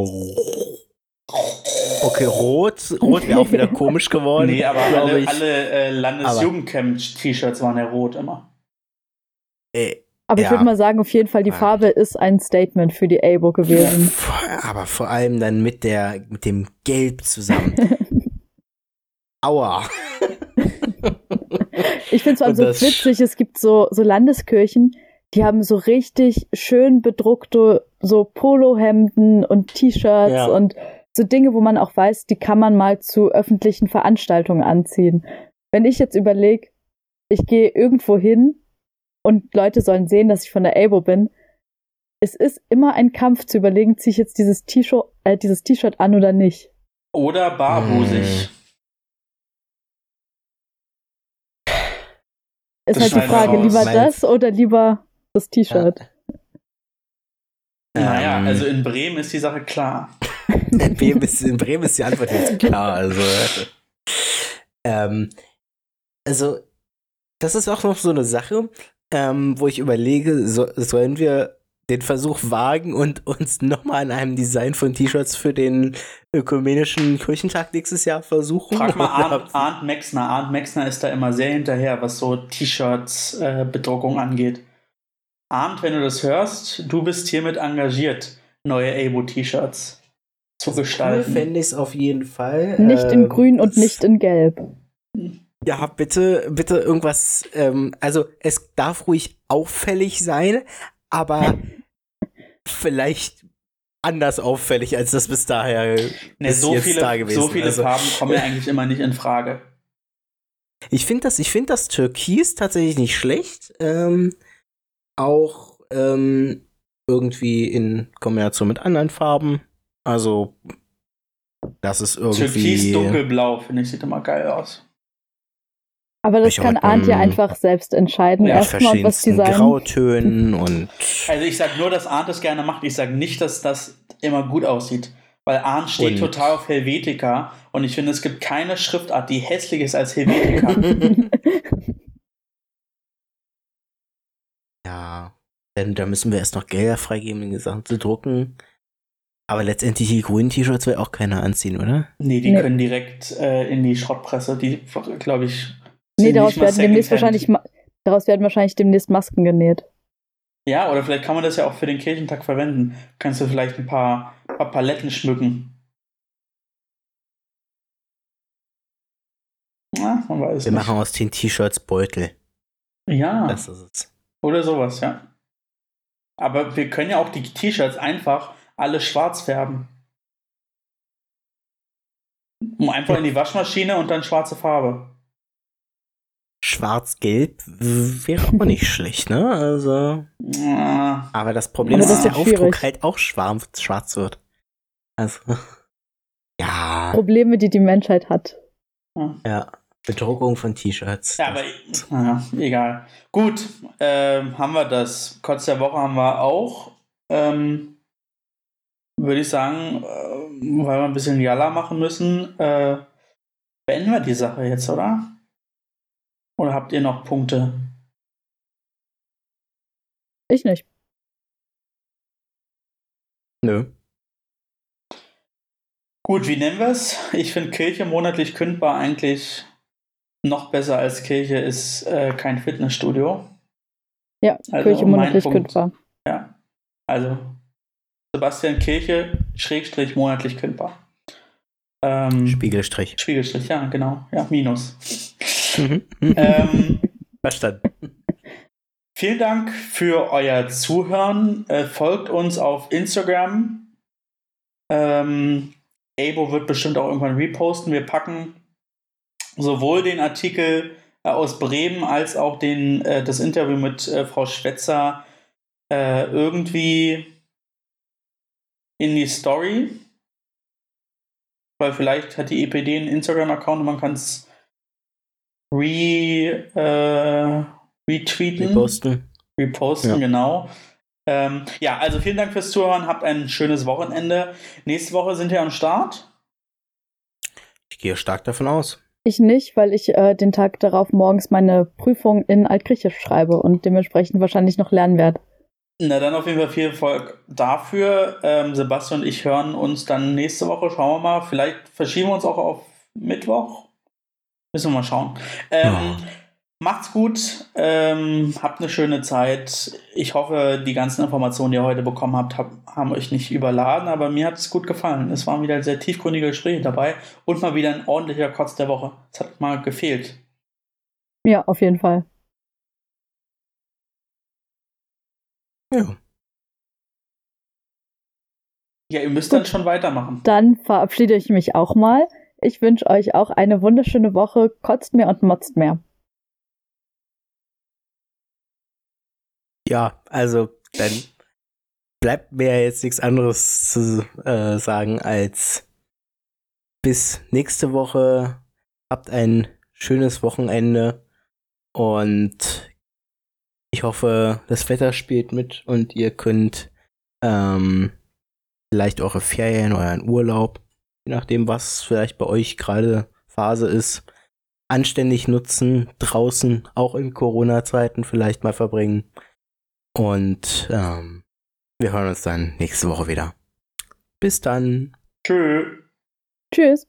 Speaker 1: Okay, Rot. Rot wäre auch wieder komisch geworden.
Speaker 2: Nee, aber alle,
Speaker 1: ich.
Speaker 2: alle äh, Landesjugendcamp-T-Shirts waren ja rot immer.
Speaker 1: Äh,
Speaker 3: Aber ich
Speaker 1: Ja.
Speaker 3: würde mal sagen, auf jeden Fall, die. Farbe ist ein Statement für die Abo gewesen.
Speaker 1: Aber vor allem dann mit der, mit dem Gelb zusammen. Aua.
Speaker 3: Ich finde es vor allem so witzig, es gibt so, so Landeskirchen, die haben so richtig schön bedruckte so Polohemden und T-Shirts
Speaker 1: Ja.
Speaker 3: und so Dinge, wo man auch weiß, die kann man mal zu öffentlichen Veranstaltungen anziehen. Wenn ich jetzt überlege, ich gehe irgendwo hin und Leute sollen sehen, dass ich von der Abo bin. Es ist immer ein Kampf zu überlegen, ziehe ich jetzt dieses T-Shirt äh, dieses T-Shirt an oder nicht.
Speaker 2: Oder barbusig.
Speaker 3: Ist
Speaker 2: Das
Speaker 3: halt die Frage,
Speaker 2: raus.
Speaker 3: lieber
Speaker 1: Mein-
Speaker 3: das oder lieber das T-Shirt.
Speaker 2: Naja,
Speaker 1: Ähm,
Speaker 2: also in Bremen ist die Sache klar.
Speaker 1: In, Bremen ist, in Bremen ist die Antwort jetzt klar. Also, ähm, also, das ist auch noch so eine Sache, ähm, wo ich überlege, so, sollen wir den Versuch wagen und uns nochmal an einem Design von T-Shirts für den ökumenischen Kirchentag nächstes Jahr versuchen?
Speaker 2: Frag mal Arndt, Arndt Mexner. Arndt Mexner ist da immer sehr hinterher, was so T-Shirts äh, Bedruckung angeht. Arndt, wenn du das hörst, du bist hiermit engagiert, neue Abo-T-Shirts zu
Speaker 1: Cool
Speaker 2: gestalten.
Speaker 1: fände ich es auf jeden Fall.
Speaker 3: Nicht in
Speaker 1: Ähm,
Speaker 3: grün und nicht in gelb.
Speaker 1: Ja, bitte, bitte irgendwas, ähm, also es darf ruhig auffällig sein, aber vielleicht anders auffällig, als das bis daher
Speaker 2: Ne,
Speaker 1: bis
Speaker 2: so
Speaker 1: jetzt
Speaker 2: viele,
Speaker 1: da gewesen.
Speaker 2: so viele
Speaker 1: also,
Speaker 2: Farben kommen ja eigentlich immer nicht in Frage.
Speaker 1: Ich finde das, ich finde das Türkis tatsächlich nicht schlecht. Ähm, auch ähm, irgendwie in Kombination mit anderen Farben. Also das ist irgendwie.
Speaker 2: Türkis dunkelblau, finde ich, sieht immer geil aus.
Speaker 3: Aber das
Speaker 1: Ich
Speaker 3: kann Arndt ja
Speaker 1: ähm,
Speaker 3: einfach selbst entscheiden.
Speaker 2: ja,
Speaker 3: Erstmal was
Speaker 1: verschiedensten
Speaker 3: Design.
Speaker 1: Grautönen und
Speaker 2: Also ich sage nur, dass Arndt das gerne macht. Ich sage nicht, dass das immer gut aussieht. Weil Arndt steht
Speaker 1: Und-
Speaker 2: total auf Helvetica und ich finde, es gibt keine Schriftart, die hässlich ist als Helvetica.
Speaker 1: Ja, denn da müssen wir erst noch Gelder freigeben, um die Sachen zu drucken. Aber letztendlich die grünen T-Shirts will auch keiner anziehen, oder?
Speaker 2: nee, die
Speaker 3: Nee.
Speaker 2: können direkt äh, in die Schrottpresse. Die, glaube ich.
Speaker 3: nee, daraus werden demnächst wahrscheinlich daraus werden wahrscheinlich demnächst Masken genäht.
Speaker 2: Ja, oder vielleicht kann man das ja auch für den Kirchentag verwenden. Kannst du vielleicht ein paar, paar Paletten schmücken. Na, man weiß
Speaker 1: Wir
Speaker 2: nicht.
Speaker 1: machen aus den T-Shirts Beutel.
Speaker 2: ja.
Speaker 1: Das ist es.
Speaker 2: Oder sowas, ja. Aber wir können ja auch die T-Shirts einfach alle schwarz färben. Um einfach in die Waschmaschine und dann schwarze Farbe.
Speaker 1: Schwarz-Gelb wäre auch nicht schlecht, ne? Also.
Speaker 2: Ah,
Speaker 1: Aber das Problem ist,
Speaker 2: das
Speaker 1: dass der Aufdruck
Speaker 3: schwierig.
Speaker 1: halt auch schwarz, schwarz wird. Also. Ja.
Speaker 3: Probleme, die die Menschheit hat.
Speaker 1: Ja. Bedruckung von T-Shirts.
Speaker 2: Ja, aber naja, egal. Gut, ähm, haben wir das. Kotz der Woche haben wir auch. Ähm, Würde ich sagen, äh, weil wir ein bisschen Jalla machen müssen, äh, beenden wir die Sache jetzt, oder? Oder habt ihr noch Punkte?
Speaker 3: Ich nicht.
Speaker 1: Nö.
Speaker 2: Gut, wie nennen wir es? Ich finde Kirche monatlich kündbar eigentlich noch besser als Kirche ist äh, kein Fitnessstudio.
Speaker 3: Ja,
Speaker 2: Also
Speaker 3: Kirche monatlich kündbar.
Speaker 2: Ja. Also Sebastian Kirche, Schrägstrich monatlich kündbar. Ähm,
Speaker 1: Spiegelstrich.
Speaker 2: Spiegelstrich, ja, genau. Ja, Minus.
Speaker 1: Mhm.
Speaker 2: ähm,
Speaker 1: Verstanden.
Speaker 2: vielen Dank für euer Zuhören. Äh, folgt uns auf Instagram. Ähm, Abo wird bestimmt auch irgendwann reposten. Wir packen sowohl den Artikel äh, aus Bremen als auch den, äh, das Interview mit äh, Frau Schwetzer äh, irgendwie in die Story. Weil vielleicht hat die EPD einen Instagram-Account und man kann es re, äh, retweeten.
Speaker 1: Reposten.
Speaker 2: Reposten,
Speaker 1: Ja.
Speaker 2: genau. Ähm, ja, also vielen Dank fürs Zuhören. Habt ein schönes Wochenende. Nächste Woche sind wir am Start.
Speaker 1: Ich gehe stark davon aus.
Speaker 3: Ich nicht, weil ich äh, den Tag darauf morgens meine Prüfung in Altgriechisch schreibe und dementsprechend wahrscheinlich noch lernen werde.
Speaker 2: Na, dann auf jeden Fall viel Erfolg dafür. Ähm, Sebastian und ich hören uns dann nächste Woche. Schauen wir mal. Vielleicht verschieben wir uns auch auf Mittwoch. Müssen wir mal schauen. Ähm,
Speaker 1: Ja.
Speaker 2: Macht's gut. Ähm, habt eine schöne Zeit. Ich hoffe, die ganzen Informationen, die ihr heute bekommen habt, hab, haben euch nicht überladen, aber mir hat es gut gefallen. Es waren wieder sehr tiefgründige Gespräche dabei und mal wieder ein ordentlicher Kotz der Woche. Es hat mal gefehlt.
Speaker 3: Ja, auf jeden Fall.
Speaker 1: Ja.
Speaker 2: Ja, ihr müsst
Speaker 3: Gut.
Speaker 2: dann schon weitermachen.
Speaker 3: Dann verabschiede ich mich auch mal. Ich wünsche euch auch eine wunderschöne Woche. Kotzt mehr und motzt mehr.
Speaker 1: ja, also dann bleibt mir jetzt nichts anderes zu äh, sagen als bis nächste Woche. Habt ein schönes Wochenende und ich hoffe, das Wetter spielt mit und ihr könnt ähm, vielleicht eure Ferien, euren Urlaub, je nachdem, was vielleicht bei euch gerade Phase ist, anständig nutzen, draußen, auch in Corona-Zeiten vielleicht mal verbringen. Und ähm, wir hören uns dann nächste Woche wieder. Bis dann.
Speaker 2: Tschö.
Speaker 3: Tschüss.